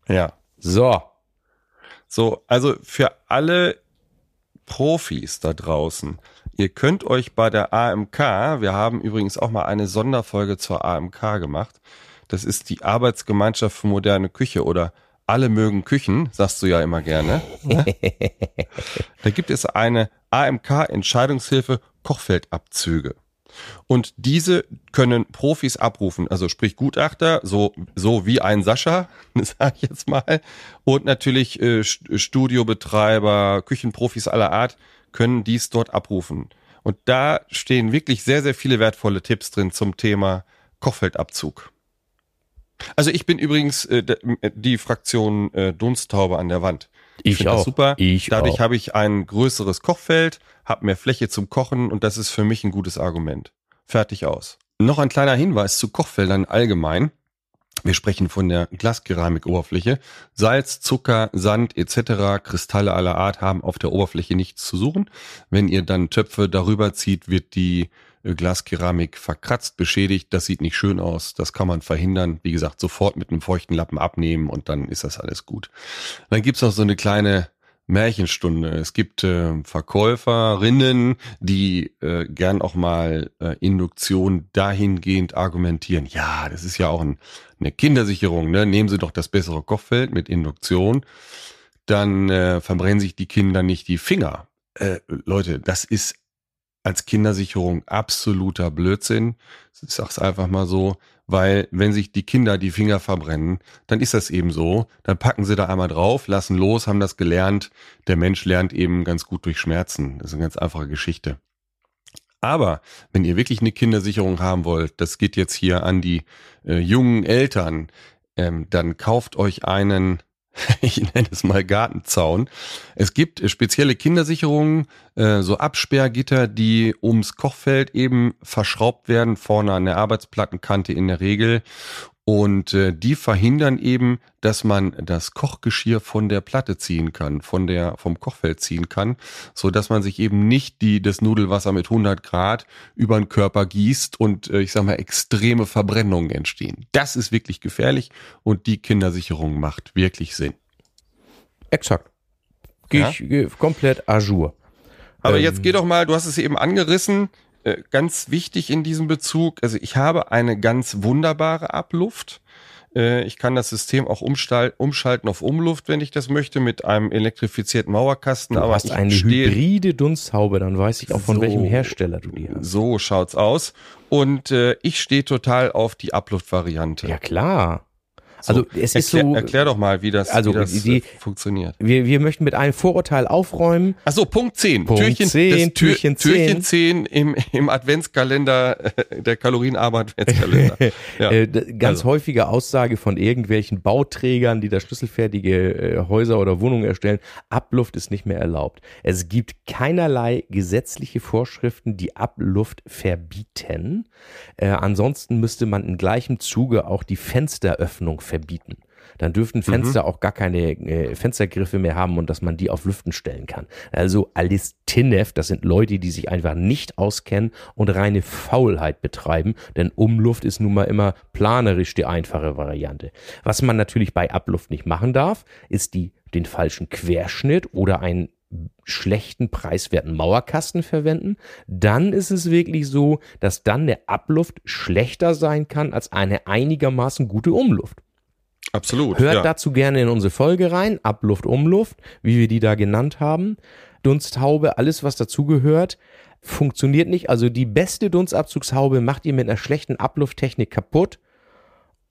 Ja. So. So, also für alle Profis da draußen, ihr könnt euch bei der AMK, wir haben übrigens auch mal eine Sonderfolge zur AMK gemacht. Das ist die Arbeitsgemeinschaft für moderne Küche oder alle mögen Küchen, sagst du ja immer gerne. Ne? da gibt es eine AMK Entscheidungshilfe Kochfeldabzüge. Und diese können Profis abrufen, also sprich Gutachter, so, so wie ein Sascha, sag ich jetzt mal, und natürlich äh, St- Studiobetreiber, Küchenprofis aller Art können dies dort abrufen. Und da stehen wirklich sehr, sehr viele wertvolle Tipps drin zum Thema Kochfeldabzug. Also ich bin übrigens äh, d- die Fraktion äh, Dunsttaube an der Wand. Ich finde auch. Das super. Ich Dadurch habe ich ein größeres Kochfeld, habe mehr Fläche zum Kochen und das ist für mich ein gutes Argument. Fertig aus. Noch ein kleiner Hinweis zu Kochfeldern allgemein. Wir sprechen von der Glaskeramikoberfläche. Salz, Zucker, Sand etc., Kristalle aller Art haben auf der Oberfläche nichts zu suchen. Wenn ihr dann Töpfe darüber zieht, wird die äh, Glaskeramik verkratzt, beschädigt. Das sieht nicht schön aus. Das kann man verhindern. Wie gesagt, sofort mit einem feuchten Lappen abnehmen und dann ist das alles gut. Dann gibt's noch so eine kleine Märchenstunde. Es gibt äh, Verkäuferinnen, die äh, gern auch mal äh, Induktion dahingehend argumentieren. Ja, das ist ja auch ein, eine Kindersicherung. Ne? Nehmen Sie doch das bessere Kochfeld mit Induktion. Dann äh, verbrennen sich die Kinder nicht die Finger. Äh, Leute, das ist als Kindersicherung absoluter Blödsinn. Ich sag's einfach mal so, weil wenn sich die Kinder die Finger verbrennen, dann ist das eben so. Dann packen sie da einmal drauf, lassen los, haben das gelernt. Der Mensch lernt eben ganz gut durch Schmerzen. Das ist eine ganz einfache Geschichte. Aber wenn ihr wirklich eine Kindersicherung haben wollt, das geht jetzt hier an die äh, jungen Eltern, ähm, dann kauft euch einen, ich nenne es mal Gartenzaun. Es gibt äh, spezielle Kindersicherungen, äh, so Absperrgitter, die ums Kochfeld eben verschraubt werden, vorne an der Arbeitsplattenkante in der Regel. Und äh, die verhindern eben, dass man das Kochgeschirr von der Platte ziehen kann, von der vom Kochfeld ziehen kann, so dass man sich eben nicht die das Nudelwasser mit 100 Grad über den Körper gießt und äh, ich sag mal extreme Verbrennungen entstehen. Das ist wirklich gefährlich und die Kindersicherung macht wirklich Sinn. Exakt. Gehe Ja? ich geh komplett à jour. Aber Ähm, jetzt geh doch mal, du hast es eben angerissen, ganz wichtig in diesem Bezug, also ich habe eine ganz wunderbare Abluft. Äh, ich kann das System auch umschalten auf Umluft, wenn ich das möchte, mit einem elektrifizierten Mauerkasten. Du aber hast eine hybride Dunsthaube, dann weiß ich auch von So. welchem Hersteller du die hast. So schaut's aus. Und äh, ich stehe total auf die Abluft-Variante. Ja klar. So, Also es ist erklär, so, Erklär doch mal, wie das, Also, wie das die- äh, funktioniert. wir, wir möchten mit einem Vorurteil aufräumen. Ach so, Punkt 10. Punkt Türchen, 10, das Tür, Türchen 10. Türchen 10 im, im Adventskalender, äh, der kalorienarme Adventskalender. Ja. Äh, ganz also. häufige Aussage von irgendwelchen Bauträgern, die da schlüsselfertige Häuser oder Wohnungen erstellen, Abluft ist nicht mehr erlaubt. Es gibt keinerlei gesetzliche Vorschriften, die Abluft verbieten. Äh, ansonsten müsste man in gleichem Zuge auch die Fensteröffnung verbieten. Dann dürften Fenster auch gar keine äh, Fenstergriffe mehr haben und dass man die auf Lüften stellen kann. Also alles Tinnef, das sind Leute, die sich einfach nicht auskennen und reine Faulheit betreiben, denn Umluft ist nun mal immer planerisch die einfache Variante. Was man natürlich bei Abluft nicht machen darf, ist die, den falschen Querschnitt oder einen schlechten preiswerten Mauerkasten verwenden, dann ist es wirklich so, dass dann der Abluft schlechter sein kann als eine einigermaßen gute Umluft. Absolut. Hört ja. dazu gerne in unsere Folge rein, Abluft, Umluft, wie wir die da genannt haben. Dunsthaube, alles was dazugehört, funktioniert nicht. Also die beste Dunstabzugshaube macht ihr mit einer schlechten Ablufttechnik kaputt.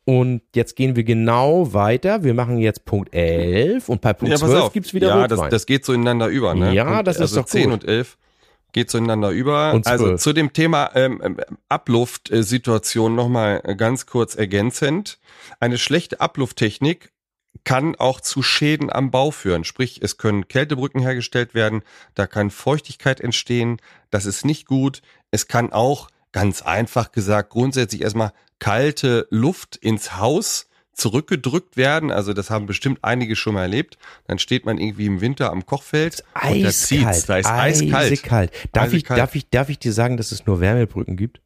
Und jetzt gehen wir genau weiter. Wir machen jetzt Punkt 11 und bei Punkt ja, pass 12 auf. gibt's wieder Ja, das, das geht so ineinander über, ne? Ja, Und, das ist also doch 10 gut. und 11 geht so ineinander über. Also 12. zu dem Thema ähm, ähm, Abluftsituation nochmal ganz kurz ergänzend. Eine schlechte Ablufttechnik kann auch zu Schäden am Bau führen. Sprich, es können Kältebrücken hergestellt werden, da kann Feuchtigkeit entstehen, das ist nicht gut. Es kann auch, ganz einfach gesagt, grundsätzlich erstmal kalte Luft ins Haus zurückgedrückt werden. Also das haben bestimmt einige schon mal erlebt. Dann steht man irgendwie im Winter am Kochfeld und da zieht's, eiskalt, da ist eiskalt. eiskalt. Darf, ich, Eisekalt. darf, ich, darf ich dir sagen, dass es nur Wärmebrücken gibt?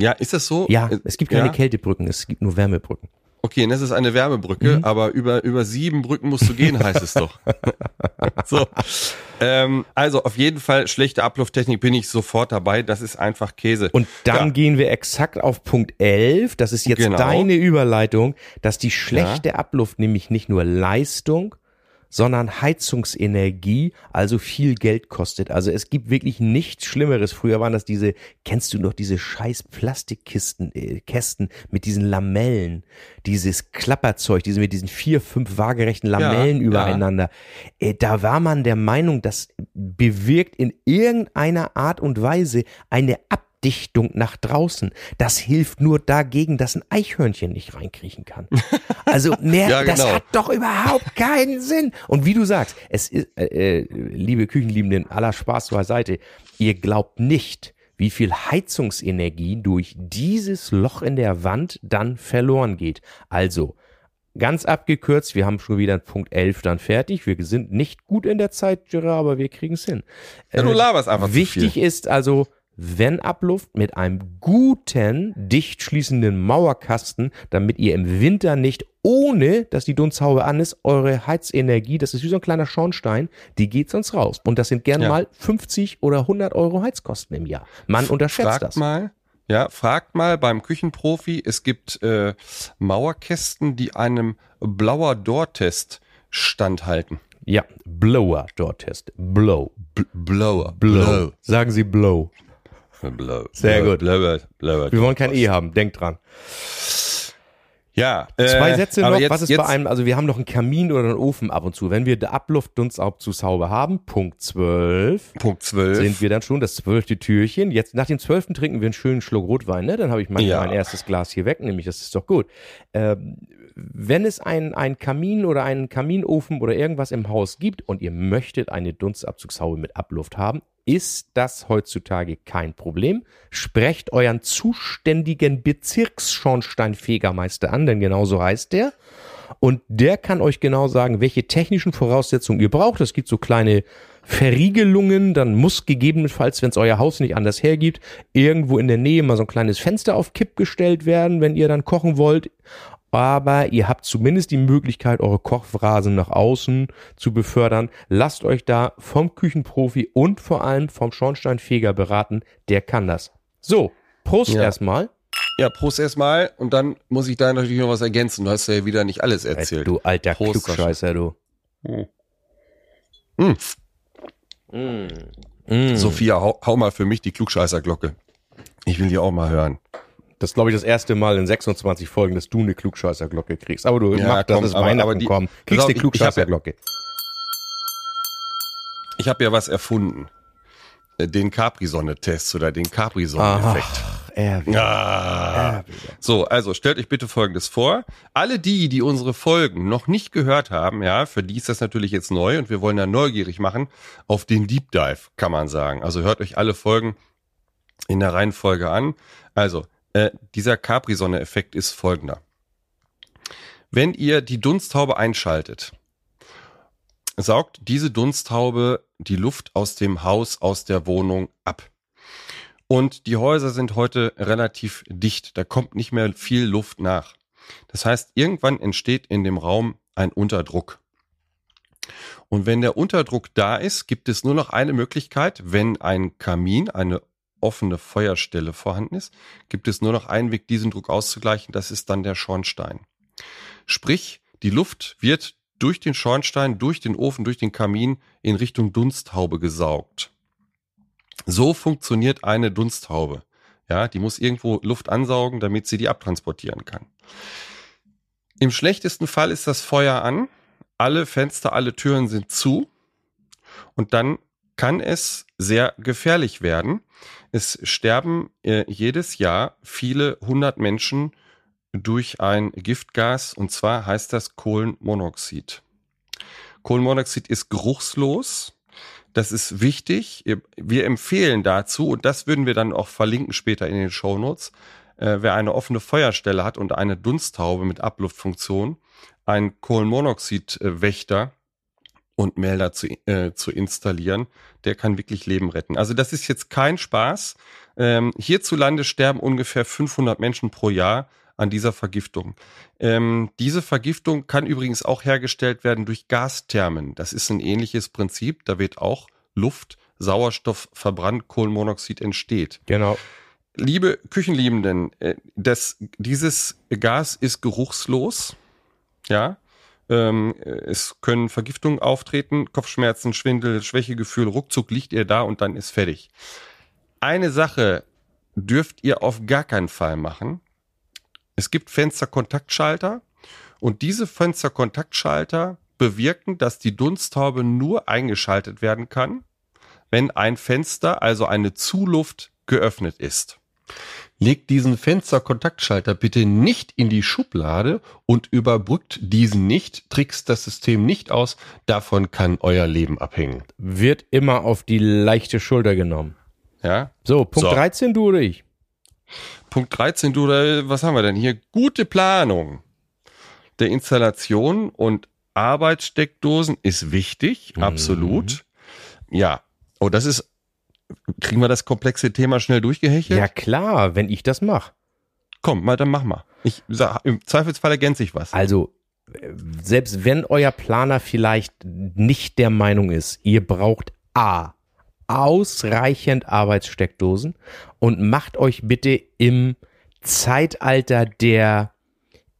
Ja, ist das so? Ja, Äh, es gibt keine ja? Kältebrücken, es gibt nur Wärmebrücken. Okay, und das ist eine Wärmebrücke, Mhm. aber über, über sieben Brücken musst du gehen, heißt es doch. so. Ähm, also auf jeden Fall schlechte Ablufttechnik bin ich sofort dabei. Das ist einfach Käse. Und dann Ja. gehen wir exakt auf Punkt 11. Das ist jetzt Genau. deine Überleitung, dass die schlechte Abluft nämlich nicht nur Leistung, sondern Heizungsenergie, also viel Geld kostet. Also es gibt wirklich nichts Schlimmeres. Früher waren das diese, kennst du noch diese scheiß Plastikkisten, äh, Kästen mit diesen Lamellen, dieses Klapperzeug, diese mit diesen vier, fünf waagerechten Lamellen Ja, übereinander. Äh, da war man der Meinung, das bewirkt in irgendeiner Art und Weise eine Abdichtung nach draußen. Das hilft nur dagegen, dass ein Eichhörnchen nicht reinkriechen kann. Also mehr, Ja, das genau. hat doch überhaupt keinen Sinn. Und wie du sagst, es ist, äh, äh, liebe Küchenliebenden, aller Spaß beiseite, ihr glaubt nicht, wie viel Heizungsenergie durch dieses Loch in der Wand dann verloren geht. Also, Ganz abgekürzt, wir haben schon wieder Punkt 11 dann fertig. Wir sind nicht gut in der Zeit, Gerard, aber wir kriegen es hin. Ja, du Äh, laberst einfach Wichtig ist also, wenn Abluft mit einem guten, dicht schließenden Mauerkasten, damit ihr im Winter nicht, ohne dass die Dunsthaube an ist, eure Heizenergie, das ist wie so ein kleiner Schornstein, die geht sonst raus. Und das sind gern Ja. mal 50 oder 100 Euro Heizkosten im Jahr. Man unterschätzt Fragt das. mal, ja, fragt mal beim Küchenprofi, es gibt äh, Mauerkästen, die einem Blauer Door-Test standhalten. Ja, Blower Door Test. Blow. B Blower. Blow. Sagen Sie Blow. Blow. Sehr Blow. gut. Blower. Blower. Wir wollen kein E haben, denkt dran. Ja. Zwei äh, Sätze aber noch. Jetzt, Was ist jetzt, bei einem, also wir haben noch einen Kamin oder einen Ofen ab und zu. Wenn wir die Abluft, Dunstabzugshaube haben, Punkt 12, Punkt 12. sind wir dann schon das zwölfte Türchen. Jetzt nach dem zwölften trinken wir einen schönen Schluck Rotwein, ne? Dann habe ich mein, Ja. mein erstes Glas hier weg, nämlich das ist doch gut. Ähm, wenn es ein, ein Kamin oder einen Kaminofen oder irgendwas im Haus gibt und ihr möchtet eine Dunstabzugshaube mit Abluft haben, ist das heutzutage kein Problem. Sprecht euren zuständigen Bezirksschornsteinfegermeister an, denn genau so heißt der. Und der kann euch genau sagen, welche technischen Voraussetzungen ihr braucht. Es gibt so kleine Verriegelungen, dann muss gegebenenfalls, wenn es euer Haus nicht anders hergibt, irgendwo in der Nähe mal so ein kleines Fenster auf Kipp gestellt werden, wenn ihr dann kochen wollt. Aber ihr habt zumindest die Möglichkeit, eure Kochphrasen nach außen zu befördern. Lasst euch da vom Küchenprofi und vor allem vom Schornsteinfeger beraten. Der kann das. So, Prost Ja. erstmal. Ja, Prost erstmal. Und dann muss ich da natürlich noch was ergänzen. Du hast ja wieder nicht alles erzählt. Du alter Prost, Klugscheißer, du. Hm. Mm. Sophia, hau, hau mal für mich die Klugscheißerglocke. Ich will die auch mal hören. Das ist, glaube ich, das erste Mal in 26 Folgen, dass du eine Klugscheißerglocke kriegst. Aber du Ja, mach, das ist Weihnachten, aber die- komm. Pass Kriegst ich- ja- Klugscheißerglocke. Ich habe ja was erfunden. Äh, Den Capri-Sonne-Test oder den Capri-Sonne-Effekt. Er Ah. So, also stellt euch bitte Folgendes vor. Alle die, die unsere Folgen noch nicht gehört haben, ja, für die ist das natürlich jetzt neu und wir wollen da neugierig machen auf den Deep Dive, kann man sagen. Also hört euch alle Folgen in der Reihenfolge an. Also, äh, dieser Capri-Sonne-Effekt ist folgender. Wenn ihr die Dunsthaube einschaltet, saugt diese Dunsthaube die Luft aus dem Haus, aus der Wohnung ab. Und die Häuser sind heute relativ dicht. Da kommt nicht mehr viel Luft nach. Das heißt, irgendwann entsteht in dem Raum ein Unterdruck. Und wenn der Unterdruck da ist, gibt es nur noch eine Möglichkeit, wenn ein Kamin, eine offene Feuerstelle vorhanden ist, gibt es nur noch einen Weg, diesen Druck auszugleichen. Das ist dann der Schornstein. Sprich, die Luft wird durch den Schornstein, durch den Ofen, durch den Kamin in Richtung Dunsthaube gesaugt. So funktioniert eine Dunsthaube. Ja, die muss irgendwo Luft ansaugen, damit sie die abtransportieren kann. Im schlechtesten Fall ist das Feuer an, alle Fenster, alle Türen sind zu und dann kann es sehr gefährlich werden. Es sterben äh, jedes Jahr viele hundert Menschen durch ein Giftgas und zwar heißt das Kohlenmonoxid. Kohlenmonoxid ist geruchslos. Das ist wichtig. Wir empfehlen dazu, und das würden wir dann auch verlinken später in den Shownotes, äh, wer eine offene Feuerstelle hat und eine Dunsthaube mit Abluftfunktion, einen Kohlenmonoxidwächter und Melder zu, äh, zu installieren, der kann wirklich Leben retten. Also das ist jetzt kein Spaß. Ähm, hierzulande sterben ungefähr 500 Menschen pro Jahr an dieser Vergiftung. Ähm, diese Vergiftung kann übrigens auch hergestellt werden durch Gasthermen. Das ist ein ähnliches Prinzip. Da wird auch Luft, Sauerstoff verbrannt, Kohlenmonoxid entsteht. Genau. Liebe Küchenliebenden, äh, das, dieses Gas ist geruchslos. Ja. Ähm, äh, es können Vergiftungen auftreten, Kopfschmerzen, Schwindel, Schwächegefühl, ruckzuck liegt ihr da und dann ist fertig. Eine Sache dürft ihr auf gar keinen Fall machen. Es gibt Fensterkontaktschalter und diese Fensterkontaktschalter bewirken, dass die Dunsthaube nur eingeschaltet werden kann, wenn ein Fenster, also eine Zuluft, geöffnet ist. Legt diesen Fensterkontaktschalter bitte nicht in die Schublade und überbrückt diesen nicht, trickst das System nicht aus, davon kann euer Leben abhängen. Wird immer auf die leichte Schulter genommen. Ja? So, Punkt So. 13, du oder ich? Punkt 13, du, oder was haben wir denn hier? Gute Planung der Installation und Arbeitssteckdosen ist wichtig, Mhm. absolut. Ja. Oh, das ist, kriegen wir das komplexe Thema schnell durchgehechelt? Ja klar, wenn ich das mache. Komm, mal, dann mach mal. Ich sag, im Zweifelsfall ergänze ich was. Also, selbst wenn euer Planer vielleicht nicht der Meinung ist, ihr braucht A, ausreichend Arbeitssteckdosen und macht euch bitte im Zeitalter der,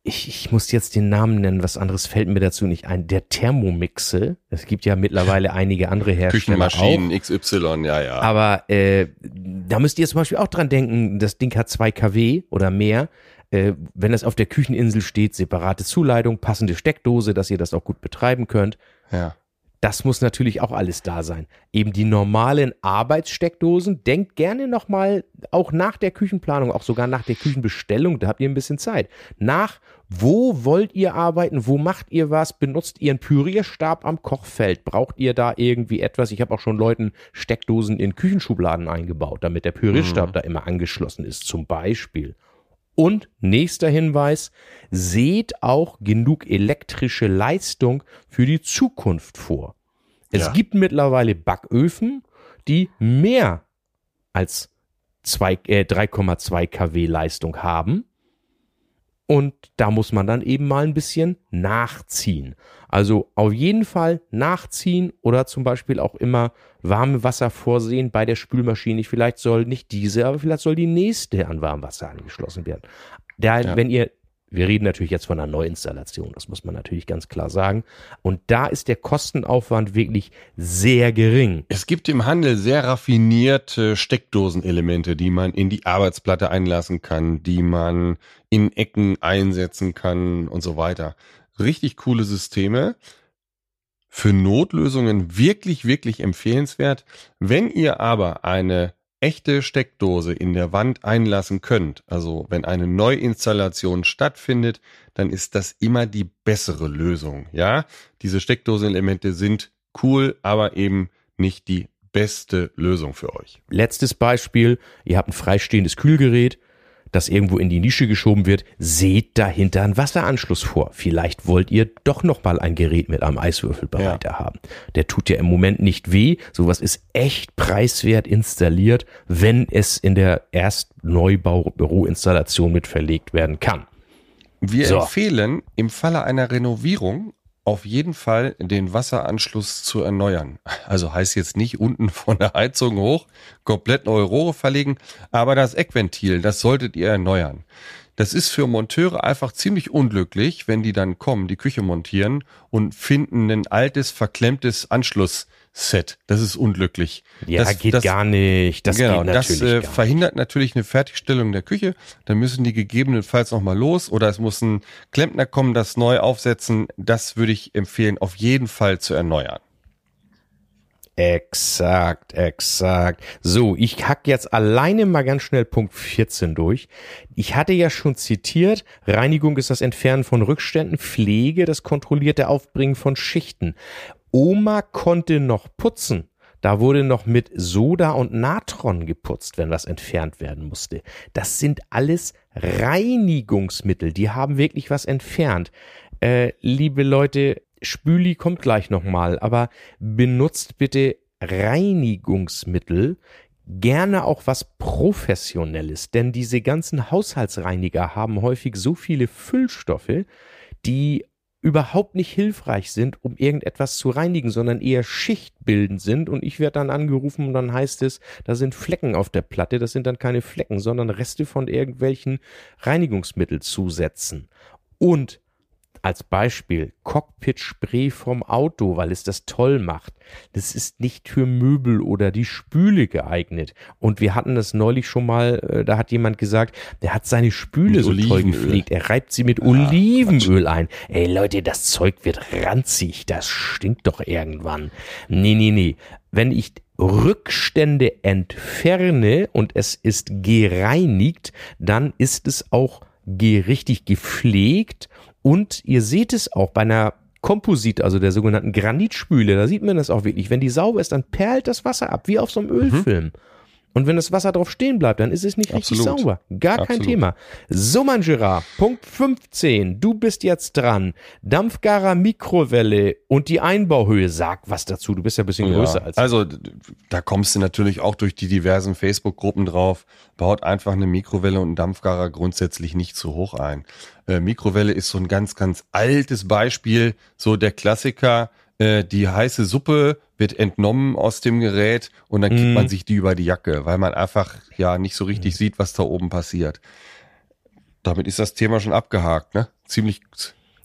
ich, ich muss jetzt den Namen nennen, was anderes fällt mir dazu nicht ein, der Thermomixe. Es gibt ja mittlerweile einige andere Hersteller auch. Küchenmaschinen XY, ja, ja. Aber äh, da müsst ihr zum Beispiel auch dran denken, das Ding hat 2 kW oder mehr. Äh, wenn das auf der Kücheninsel steht, separate Zuleitung, passende Steckdose, dass ihr das auch gut betreiben könnt. ja. Das muss natürlich auch alles da sein. Eben die normalen Arbeitssteckdosen, denkt gerne nochmal, auch nach der Küchenplanung, auch sogar nach der Küchenbestellung, da habt ihr ein bisschen Zeit. Nach, wo wollt ihr arbeiten, wo macht ihr was, benutzt ihr einen Pürierstab am Kochfeld, braucht ihr da irgendwie etwas? Ich habe auch schon Leuten Steckdosen in Küchenschubladen eingebaut, damit der Pürierstab da immer angeschlossen ist, zum Beispiel. Und nächster Hinweis, seht auch genug elektrische Leistung für die Zukunft vor. Es Ja. gibt mittlerweile Backöfen, die mehr als zwei- äh, 3,2 kW Leistung haben. Und da muss man dann eben mal ein bisschen nachziehen. Also auf jeden Fall nachziehen oder zum Beispiel auch immer warme Wasser vorsehen bei der Spülmaschine. Vielleicht soll nicht diese, aber vielleicht soll die nächste an Warmwasser angeschlossen werden. Da, ja. wenn ihr wir reden natürlich jetzt von einer Neuinstallation, das muss man natürlich ganz klar sagen. Und da ist der Kostenaufwand wirklich sehr gering. Es gibt im Handel sehr raffinierte Steckdosenelemente, die man in die Arbeitsplatte einlassen kann, die man in Ecken einsetzen kann und so weiter. Richtig coole Systeme. Für Notlösungen wirklich, wirklich empfehlenswert. Wenn ihr aber eine echte Steckdose in der Wand einlassen könnt, also wenn eine Neuinstallation stattfindet, dann ist das immer die bessere Lösung. Ja, diese Steckdosenelemente sind cool, aber eben nicht die beste Lösung für euch. Letztes Beispiel, ihr habt ein freistehendes Kühlgerät, das irgendwo in die Nische geschoben wird, seht dahinter einen Wasseranschluss vor. Vielleicht wollt ihr doch noch mal ein Gerät mit einem Eiswürfelbereiter ja. haben. Der tut ja im Moment nicht weh. Sowas ist echt preiswert installiert, wenn es in der Erstneubau-Büroinstallation mit verlegt werden kann. Wir so. empfehlen im Falle einer Renovierung auf jeden Fall den Wasseranschluss zu erneuern. Also heißt jetzt nicht unten von der Heizung hoch komplett neue Rohre verlegen, aber das Eckventil, das solltet ihr erneuern. Das ist für Monteure einfach ziemlich unglücklich, wenn die dann kommen, die Küche montieren und finden ein altes, verklemmtes Anschlussset. Das ist unglücklich. Ja, das, geht das, gar nicht. Das genau, geht natürlich das äh, verhindert natürlich eine Fertigstellung der Küche. Dann müssen die gegebenenfalls nochmal los oder es muss ein Klempner kommen, das neu aufsetzen. Das würde ich empfehlen, auf jeden Fall zu erneuern. Exakt, exakt. So, ich hack jetzt alleine mal ganz schnell Punkt 14 durch. Ich hatte ja schon zitiert, Reinigung ist das Entfernen von Rückständen, Pflege das kontrollierte Aufbringen von Schichten. Oma konnte noch putzen. Da wurde noch mit Soda und Natron geputzt, wenn was entfernt werden musste. Das sind alles Reinigungsmittel, die haben wirklich was entfernt. Äh, liebe Leute, Spüli kommt gleich nochmal, aber benutzt bitte Reinigungsmittel, gerne auch was Professionelles, denn diese ganzen Haushaltsreiniger haben häufig so viele Füllstoffe, die überhaupt nicht hilfreich sind, um irgendetwas zu reinigen, sondern eher schichtbildend sind. Und ich werde dann angerufen und dann heißt es, da sind Flecken auf der Platte. Das sind dann keine Flecken, sondern Reste von irgendwelchen Reinigungsmittelzusätzen. Und als Beispiel Cockpit-Spray vom Auto, weil es das toll macht. Das ist nicht für Möbel oder die Spüle geeignet. Und wir hatten das neulich schon mal, äh, da hat jemand gesagt, der hat seine Spüle mit so Olivenöl. toll gepflegt. Er reibt sie mit ja, Olivenöl ein. Ey Leute, das Zeug wird ranzig. Das stinkt doch irgendwann. Nee, nee, nee. Wenn ich Rückstände entferne und es ist gereinigt, dann ist es auch richtig gepflegt und ihr seht es auch bei einer Komposit, also der sogenannten Granitspüle, da sieht man das auch wirklich. Wenn die sauber ist, dann perlt das Wasser ab, wie auf so einem mhm. Ölfilm. Mhm. Und wenn das Wasser drauf stehen bleibt, dann ist es nicht Absolut. richtig sauber. Gar Absolut. kein Thema. So, mein Gerard, Punkt 15. Du bist jetzt dran. Dampfgarer Mikrowelle und die Einbauhöhe. Sag was dazu. Du bist ja ein bisschen ja. größer als ich. Also, da kommst du natürlich auch durch die diversen Facebook-Gruppen drauf. Baut einfach eine Mikrowelle und einen Dampfgarer grundsätzlich nicht zu hoch ein. Äh, Mikrowelle ist so ein ganz, ganz altes Beispiel. So der Klassiker äh, die heiße Suppe wird entnommen aus dem Gerät und dann kippt mm. man mhm. sich die über die Jacke, weil man einfach ja nicht so richtig mm. sieht, was da oben passiert. Damit ist das Thema schon abgehakt, ne? Ziemlich.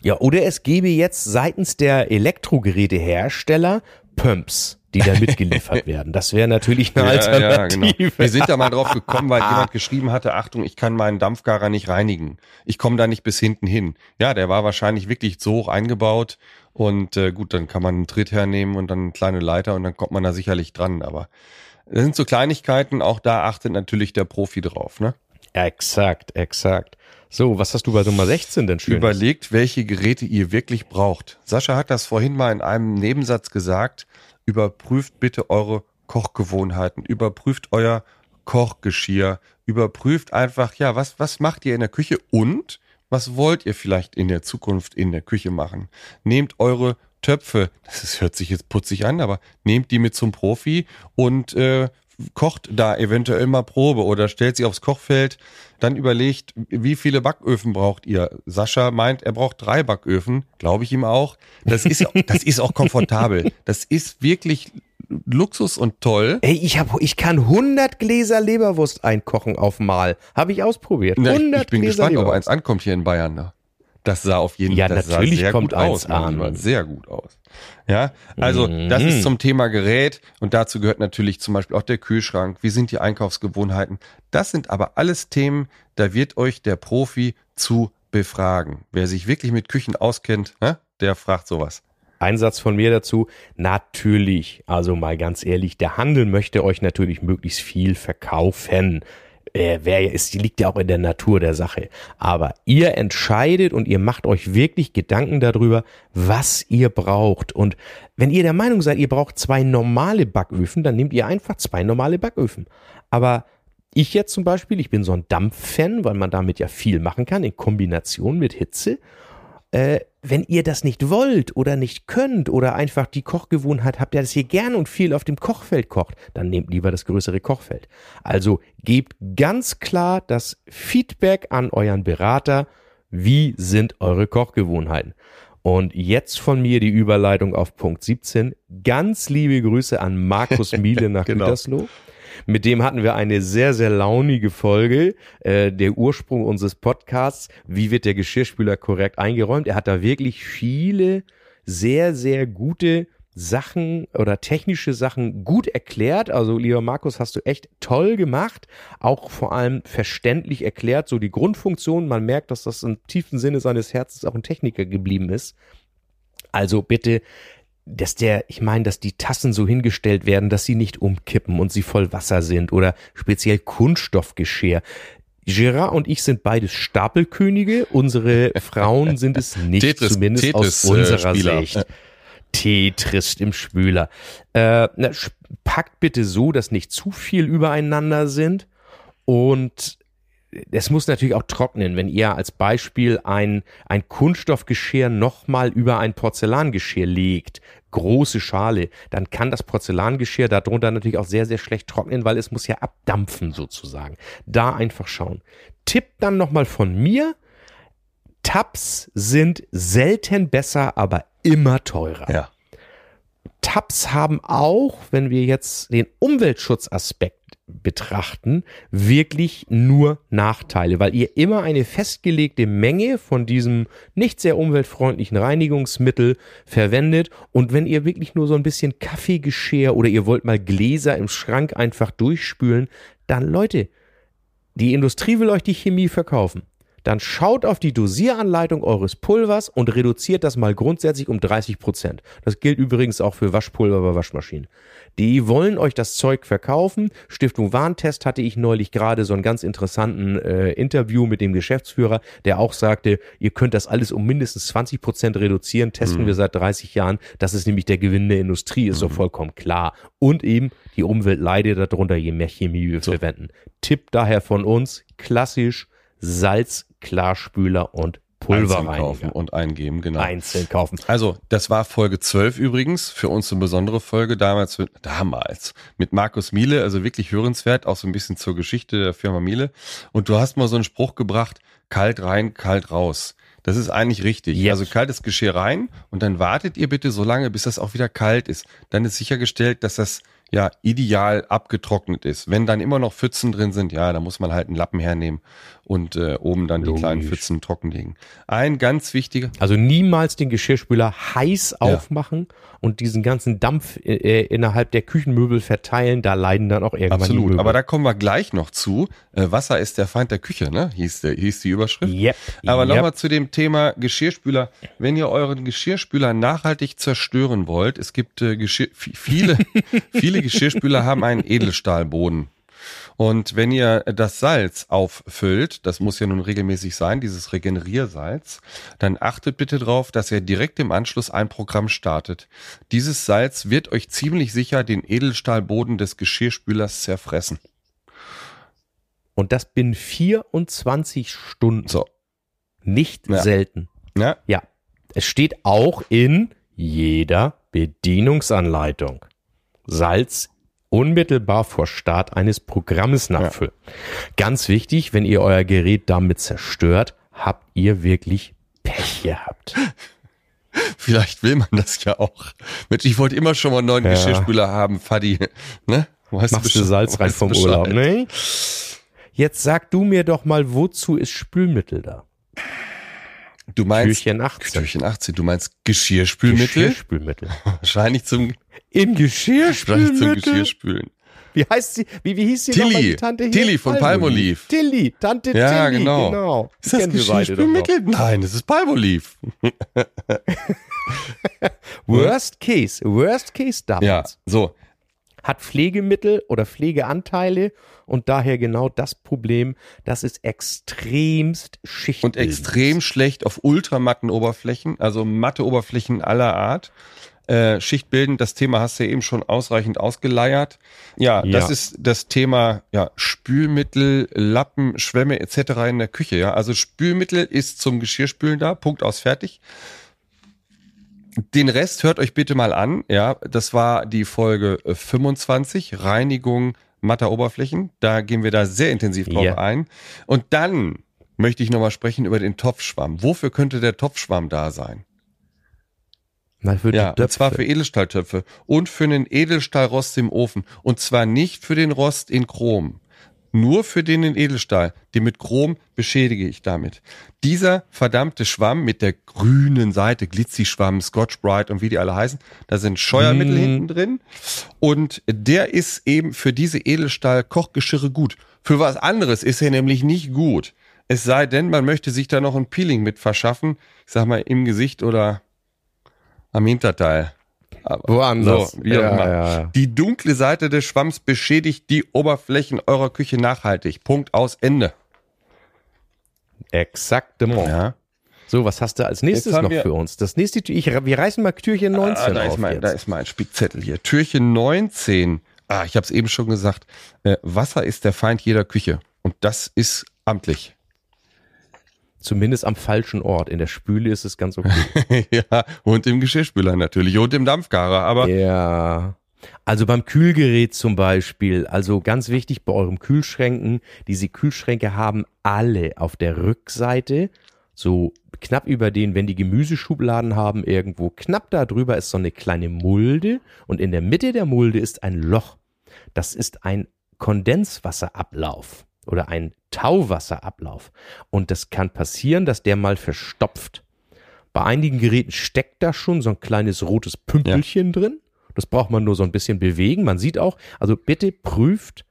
Ja, oder es gäbe jetzt seitens der Elektrogerätehersteller Pumps die da mitgeliefert werden. Das wäre natürlich eine Alternative. Ja, genau. Wir sind da mal drauf gekommen, weil jemand geschrieben hatte, Achtung, ich kann meinen Dampfgarer nicht reinigen. Ich komme da nicht bis hinten hin. Ja, der war wahrscheinlich wirklich so hoch eingebaut und äh, gut, dann kann man einen Tritt hernehmen und dann eine kleine Leiter und dann kommt man da sicherlich dran. Aber das sind so Kleinigkeiten, auch da achtet natürlich der Profi drauf, ne? Exakt, exakt. So, was hast du bei Nummer 16 denn schön? Überlegt, welche Geräte ihr wirklich braucht. Sascha hat das vorhin mal in einem Nebensatz gesagt überprüft bitte eure Kochgewohnheiten, überprüft euer Kochgeschirr, überprüft einfach, ja, was, was macht ihr in der Küche und was wollt ihr vielleicht in der Zukunft in der Küche machen? Nehmt eure Töpfe, das hört sich jetzt putzig an, aber nehmt die mit zum Profi und äh, kocht da eventuell mal Probe oder stellt sie aufs Kochfeld, dann überlegt, wie viele Backöfen braucht ihr? Sascha meint, er braucht drei Backöfen, glaube ich ihm auch. Das ist, das ist auch komfortabel. Das ist wirklich Luxus und toll. Ey, ich, hab, ich kann 100 Gläser Leberwurst einkochen auf Mal. Habe ich ausprobiert. 100 Ja, ich, ich bin Gläser gespannt, ob Leberwurst. eins ankommt hier in Bayern. Ne? Das sah auf jeden Ja, Fall das sah natürlich sehr kommt gut aus. Lieber, Sehr gut aus. Ja, also das Mhm. ist zum Thema Gerät und dazu gehört natürlich zum Beispiel auch der Kühlschrank. Wie sind die Einkaufsgewohnheiten? Das sind aber alles Themen, da wird euch der Profi zu befragen. Wer sich wirklich mit Küchen auskennt, ne, der fragt sowas. Ein Satz von mir dazu. Natürlich, also mal ganz ehrlich, der Handel möchte euch natürlich möglichst viel verkaufen. Äh, wer ist, liegt ja auch in der Natur der Sache. Aber ihr entscheidet und ihr macht euch wirklich Gedanken darüber, was ihr braucht. Und wenn ihr der Meinung seid, ihr braucht zwei normale Backöfen, dann nehmt ihr einfach zwei normale Backöfen. Aber ich jetzt zum Beispiel, ich bin so ein Dampffan, weil man damit ja viel machen kann in Kombination mit Hitze äh, wenn ihr das nicht wollt oder nicht könnt oder einfach die Kochgewohnheit habt, ja, dass ihr gern und viel auf dem Kochfeld kocht, dann nehmt lieber das größere Kochfeld. Also gebt ganz klar das Feedback an euren Berater, wie sind eure Kochgewohnheiten. Und jetzt von mir die Überleitung auf Punkt 17. Ganz liebe Grüße an Markus Miele nach Genau. Gütersloh. Mit dem hatten wir eine sehr, sehr launige Folge. Äh, der Ursprung unseres Podcasts. Wie wird der Geschirrspüler korrekt eingeräumt? Er hat da wirklich viele sehr, sehr gute Sachen oder technische Sachen gut erklärt. Also, lieber Markus, hast du echt toll gemacht. Auch vor allem verständlich erklärt, so die Grundfunktion. Man merkt, dass das im tiefen Sinne seines Herzens auch ein Techniker geblieben ist. Also bitte, dass der, ich meine, dass die Tassen so hingestellt werden, dass sie nicht umkippen und sie voll Wasser sind oder speziell Kunststoffgeschirr. Gerard und ich sind beides Stapelkönige. Unsere Frauen sind es nicht, Tetris- zumindest aus Tetris, äh, unserer Spieler. Sicht. Tetris im Spüler. Äh, na, packt bitte so, dass nicht zu viel übereinander sind und es muss natürlich auch trocknen. Wenn ihr als Beispiel ein, ein Kunststoffgeschirr nochmal über ein Porzellangeschirr legt, große Schale, dann kann das Porzellangeschirr darunter natürlich auch sehr, sehr schlecht trocknen, weil es muss ja abdampfen sozusagen. Da einfach schauen. Tipp dann nochmal von mir. Tabs sind selten besser, aber immer teurer. Ja. Tabs haben auch, wenn wir jetzt den Umweltschutzaspekt betrachten, wirklich nur Nachteile, weil ihr immer eine festgelegte Menge von diesem nicht sehr umweltfreundlichen Reinigungsmittel verwendet und wenn ihr wirklich nur so ein bisschen Kaffeegeschirr oder ihr wollt mal Gläser im Schrank einfach durchspülen, dann Leute, die Industrie will euch die Chemie verkaufen. Dann schaut auf die Dosieranleitung eures Pulvers und reduziert das mal grundsätzlich um 30 Prozent. Das gilt übrigens auch für Waschpulver bei Waschmaschinen. Die wollen euch das Zeug verkaufen. Stiftung Warntest hatte ich neulich gerade so einen ganz interessanten äh, Interview mit dem Geschäftsführer, der auch sagte, ihr könnt das alles um mindestens 20 Prozent reduzieren. Testen wir seit 30 Jahren. Das ist nämlich der Gewinn der Industrie, ist doch vollkommen klar. Und eben die Umwelt leidet darunter, je mehr Chemie wir verwenden. Tipp daher von uns, klassisch Salz, Klarspüler und Einzeln kaufen Pulverreiniger. und eingeben, genau. Einzeln kaufen. Also, das war Folge 12 übrigens, für uns eine besondere Folge damals, mit- damals mit Markus Miele, also wirklich hörenswert, auch so ein bisschen zur Geschichte der Firma Miele. Und du hast mal so einen Spruch gebracht, kalt rein, kalt raus. Das ist eigentlich richtig. Yep. Also kaltes Geschirr rein und dann wartet ihr bitte so lange, bis das auch wieder kalt ist. Dann ist sichergestellt, dass das ja ideal abgetrocknet ist. Wenn dann immer noch Pfützen drin sind, ja, dann muss man halt einen Lappen hernehmen und äh, oben dann die kleinen Logisch. Pfützen trockenlegen. Ein ganz wichtiger, Also niemals den Geschirrspüler heiß Ja. aufmachen und diesen ganzen Dampf äh, äh, innerhalb der Küchenmöbel verteilen. Da leiden dann auch irgendwann die Absolut, Möbel. aber da kommen wir gleich noch zu. Äh, Wasser ist der Feind der Küche, ne? Hieß, der, hieß die Überschrift. Yep, Aber yep. nochmal zu dem Thema Geschirrspüler. Wenn ihr euren Geschirrspüler nachhaltig zerstören wollt, es gibt äh, Geschirr, viele, viele Geschirrspüler haben einen Edelstahlboden. Und wenn ihr das Salz auffüllt, das muss ja nun regelmäßig sein, dieses Regeneriersalz, dann achtet bitte darauf, dass ihr direkt im Anschluss ein Programm startet. Dieses Salz wird euch ziemlich sicher den Edelstahlboden des Geschirrspülers zerfressen. Und das binnen 24 Stunden. So, Nicht Ja. selten. ja, Ja. Es steht auch in jeder Bedienungsanleitung. Salz unmittelbar vor Start eines Programmes nachfüllen. Ganz wichtig, wenn ihr euer Gerät damit zerstört, habt ihr wirklich Pech gehabt. Vielleicht will man das ja auch. Mensch, ich wollte immer schon mal einen neuen Ja. Geschirrschüler haben, Fadi. Ne? Machst du Bescheid- Salz rein vom Bescheid. Urlaub, ne? Jetzt sag du mir doch mal, wozu ist Spülmittel da? Du meinst Türchen 18. Türchen 18. Du meinst Geschirrspülmittel? Geschirrspülmittel. Wahrscheinlich zum, Im wahrscheinlich zum? Geschirrspülen. Wie heißt sie? Wie, wie hieß sie Tilly. nochmal, die Tante hier? Tilly von Palmolive. Tilly, Tante Ja, Tilly, genau. genau. Ist das. Geschirrspülmittel? Nein, das ist Palmolive. Worst Case, Worst Case damals. Ja, so. Hat Pflegemittel oder Pflegeanteile und daher genau das Problem, dass es extremst Schicht Und extrem schlecht auf ultramatten Oberflächen, also matte Oberflächen aller Art. Äh, Schichtbilden, das Thema hast du ja eben schon ausreichend ausgeleiert. Ja, Ja. das ist das Thema ja, Spülmittel, Lappen, Schwämme etc. in der Küche. Ja, also Spülmittel ist zum Geschirrspülen da. Punkt aus fertig. Den Rest hört euch bitte mal an. Ja, das war die Folge äh, 25, Reinigung matter Oberflächen. Da gehen wir da sehr intensiv drauf Ja. ein. Und dann möchte ich nochmal sprechen über den Topfschwamm. Wofür könnte der Topfschwamm da sein? Na, für Ja, und zwar für Edelstahltöpfe und für einen Edelstahlrost im Ofen. Und zwar nicht für den Rost in Chrom. Nur für den in Edelstahl. Den mit Chrom beschädige ich damit. Dieser verdammte Schwamm mit der grünen Seite, Glitzy-Schwamm, Scotch Brite und wie die alle heißen, da sind Scheuermittel Mm. hinten drin. Und der ist eben für diese Edelstahl-Kochgeschirre gut. Für was anderes ist er nämlich nicht gut. Es sei denn, man möchte sich da noch ein Peeling mit verschaffen. Ich sag mal im Gesicht oder am Hinterteil. Woanders. So, wie auch Ja, immer. ja, ja. Die dunkle Seite des Schwamms beschädigt die Oberflächen eurer Küche nachhaltig. Punkt aus Ende. Exaktement. Ja. So, was hast du als nächstes noch für uns? Das nächste, ich, wir reißen mal Türchen 19 Ah, da, auf ist mein, jetzt. da ist mein Spickzettel hier. Türchen 19. Ah, ich habe es eben schon gesagt. Äh, Wasser ist der Feind jeder Küche. Und das ist amtlich. Zumindest am falschen Ort. In der Spüle ist es ganz okay. ja, und im Geschirrspüler natürlich. Und im Dampfgarer. Aber ja. Also beim Kühlgerät zum Beispiel, also ganz wichtig bei euren Kühlschränken, diese Kühlschränke haben alle auf der Rückseite so knapp über den, wenn die Gemüseschubladen haben, irgendwo knapp da drüber ist so eine kleine Mulde und in der Mitte der Mulde ist ein Loch. Das ist ein Kondenswasserablauf oder ein Tauwasserablauf. Und das kann passieren, dass der mal verstopft. Bei einigen Geräten steckt da schon so ein kleines rotes Pümpelchen drin. Das braucht man nur so ein bisschen bewegen. Man sieht auch, also bitte prüft,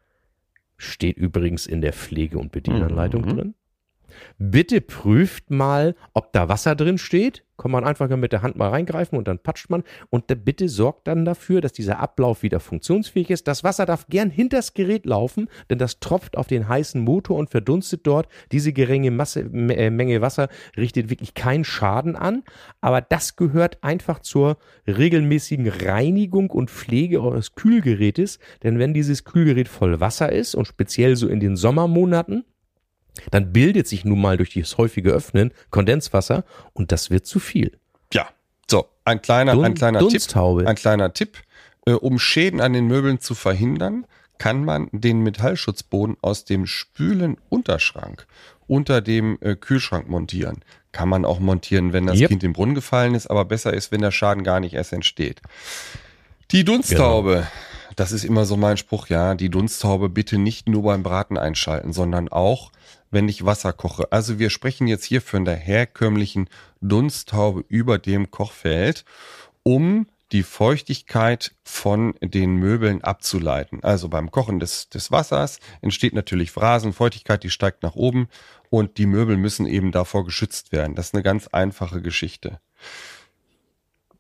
steht übrigens in der Pflege- und Bedienanleitung Mhm. drin. Bitte prüft mal, ob da Wasser drin steht. Kann man einfach mit der Hand mal reingreifen und dann patscht man. Und bitte sorgt dann dafür, dass dieser Ablauf wieder funktionsfähig ist. Das Wasser darf gern hinters Gerät laufen, denn das tropft auf den heißen Motor und verdunstet dort. Diese geringe Masse, äh, Menge Wasser richtet wirklich keinen Schaden an. Aber das gehört einfach zur regelmäßigen Reinigung und Pflege eures Kühlgerätes. Denn wenn dieses Kühlgerät voll Wasser ist und speziell so in den Sommermonaten, dann bildet sich nun mal durch das häufige Öffnen Kondenswasser und das wird zu viel. ja, so, ein kleiner, Dun- ein kleiner Tipp. Ein kleiner Tipp. Äh, um Schäden an den Möbeln zu verhindern, kann man den Metallschutzboden aus dem Spülen-Unterschrank unter dem äh, Kühlschrank montieren. Kann man auch montieren, wenn das Yep. Kind im Brunnen gefallen ist, aber besser ist, wenn der Schaden gar nicht erst entsteht. Die Dunsthaube. Das ist immer so mein Spruch, ja. Die Dunsthaube bitte nicht nur beim Braten einschalten, sondern auch, wenn ich Wasser koche. Also wir sprechen jetzt hier von der herkömmlichen Dunsthaube über dem Kochfeld, um die Feuchtigkeit von den Möbeln abzuleiten. Also beim Kochen des, des Wassers entsteht natürlich Phrasen, Feuchtigkeit, die steigt nach oben und die Möbel müssen eben davor geschützt werden. Das ist eine ganz einfache Geschichte.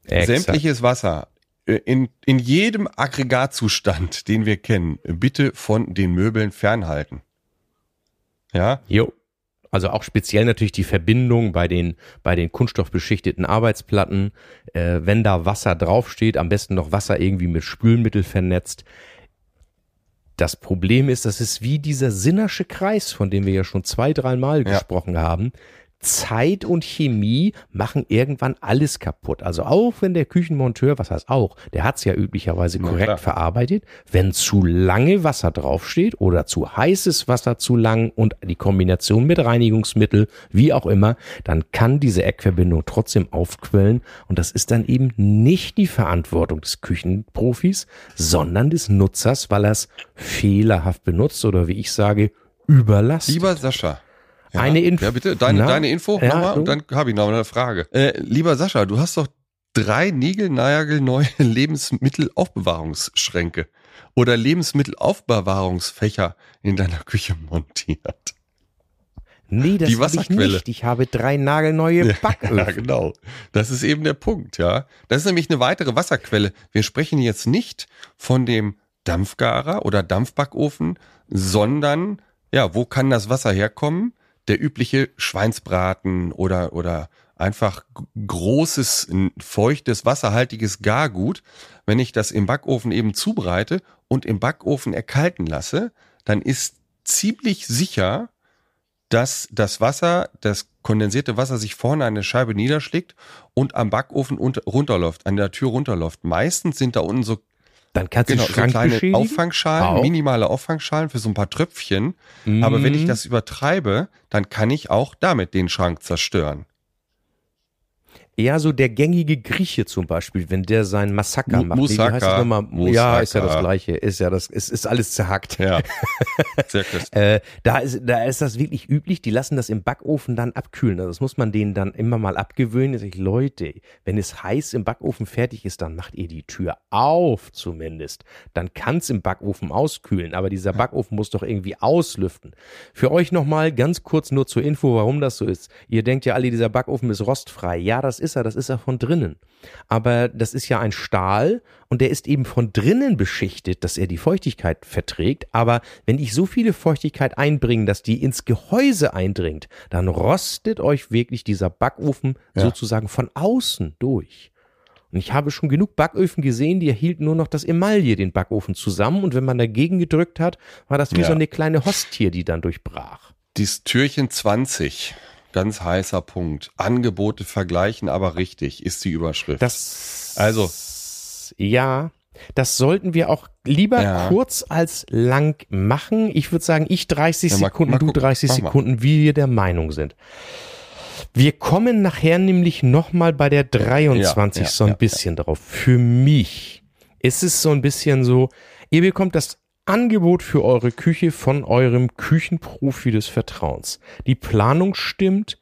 Exakt. Sämtliches Wasser äh, in, in jedem Aggregatzustand, den wir kennen, bitte von den Möbeln fernhalten. Ja, Jo. Also auch speziell natürlich die Verbindung bei den, bei den kunststoffbeschichteten Arbeitsplatten. Äh, wenn da Wasser draufsteht, am besten noch Wasser irgendwie mit Spülmittel vernetzt. Das Problem ist, das ist wie dieser Sinnersche Kreis, von dem wir ja schon zwei, dreimal Ja. gesprochen haben. Zeit und Chemie machen irgendwann alles kaputt. Also auch wenn der Küchenmonteur, was heißt auch, der hat es ja üblicherweise korrekt klar. verarbeitet, wenn zu lange Wasser draufsteht oder zu heißes Wasser zu lang und die Kombination mit Reinigungsmittel, wie auch immer, dann kann diese Eckverbindung trotzdem aufquellen und das ist dann eben nicht die Verantwortung des Küchenprofis, sondern des Nutzers, weil er es fehlerhaft benutzt oder wie ich sage, überlastet. Lieber Sascha. Ja, Eine Info- Ja, bitte, deine, Na? deine Info Ja, nochmal und dann habe ich noch eine Frage. Äh, lieber Sascha, du hast doch drei neue Lebensmittelaufbewahrungsschränke oder Lebensmittelaufbewahrungsfächer in deiner Küche montiert. Nee, das Die habe ich Wasserquelle. nicht. Ich habe drei nagelneue Backöfen. Ja, genau. Das ist eben der Punkt, ja. Das ist nämlich eine weitere Wasserquelle. Wir sprechen jetzt nicht von dem Dampfgarer oder Dampfbackofen, sondern, ja, wo kann das Wasser herkommen? Der übliche Schweinsbraten oder, oder einfach großes, feuchtes, wasserhaltiges Gargut. Wenn ich das im Backofen eben zubereite und im Backofen erkalten lasse, dann ist ziemlich sicher, dass das Wasser, das kondensierte Wasser sich vorne an der Scheibe niederschlägt und am Backofen unter, runterläuft, an der Tür runterläuft. Meistens sind da unten so, Dann kannst du genau, so Schrank kleine beschädigen. Auffangschalen, Auch. minimale Auffangschalen für so ein paar Tröpfchen. Aber wenn ich Mhm. das übertreibe, dann kann ich auch damit den Schrank zerstören. Eher so der gängige Grieche zum Beispiel, wenn der sein Massaker Mu- macht. Wie- wie heißt das Moussaka. nochmal? Ja, Moussaka. ist ja das Gleiche. Ist ja das, ist, ist alles zerhackt. Ja, sehr. Äh, da ist, da ist das wirklich üblich. Die lassen das im Backofen dann abkühlen. Also das muss man denen dann immer mal abgewöhnen. Ich, Leute, wenn es heiß im Backofen fertig ist, dann macht ihr die Tür auf zumindest. Dann kann es im Backofen auskühlen. Aber dieser Backofen muss doch irgendwie auslüften. Für euch nochmal ganz kurz nur zur Info, warum das so ist. Ihr denkt ja alle, dieser Backofen ist rostfrei. Ja, das ist er. Das ist er von drinnen. Aber das ist ja ein Stahl und der ist eben von drinnen beschichtet, dass er die Feuchtigkeit verträgt. Aber wenn ich so viele Feuchtigkeit einbringe, dass die ins Gehäuse eindringt, dann rostet euch wirklich dieser Backofen Ja. sozusagen von außen durch. Und ich habe schon genug Backöfen gesehen, die erhielten nur noch das Emaille den Backofen zusammen und wenn man dagegen gedrückt hat, war das wie Ja. so eine kleine Hostie, die dann durchbrach. Dies Türchen 20, ganz heißer Punkt. Angebote vergleichen, aber richtig, ist die Überschrift. Das Also. ja, das sollten wir auch lieber Ja. kurz als lang machen. Ich würde sagen, ich 30 Ja, mal- Sekunden, mal du gucken. 30 Mach mal. Sekunden, wie wir der Meinung sind. Wir kommen nachher nämlich nochmal bei der 23 Ja, so ein bisschen drauf. Für mich ist es so ein bisschen so, ihr bekommt das Angebot für eure Küche von eurem Küchenprofi des Vertrauens. Die Planung stimmt,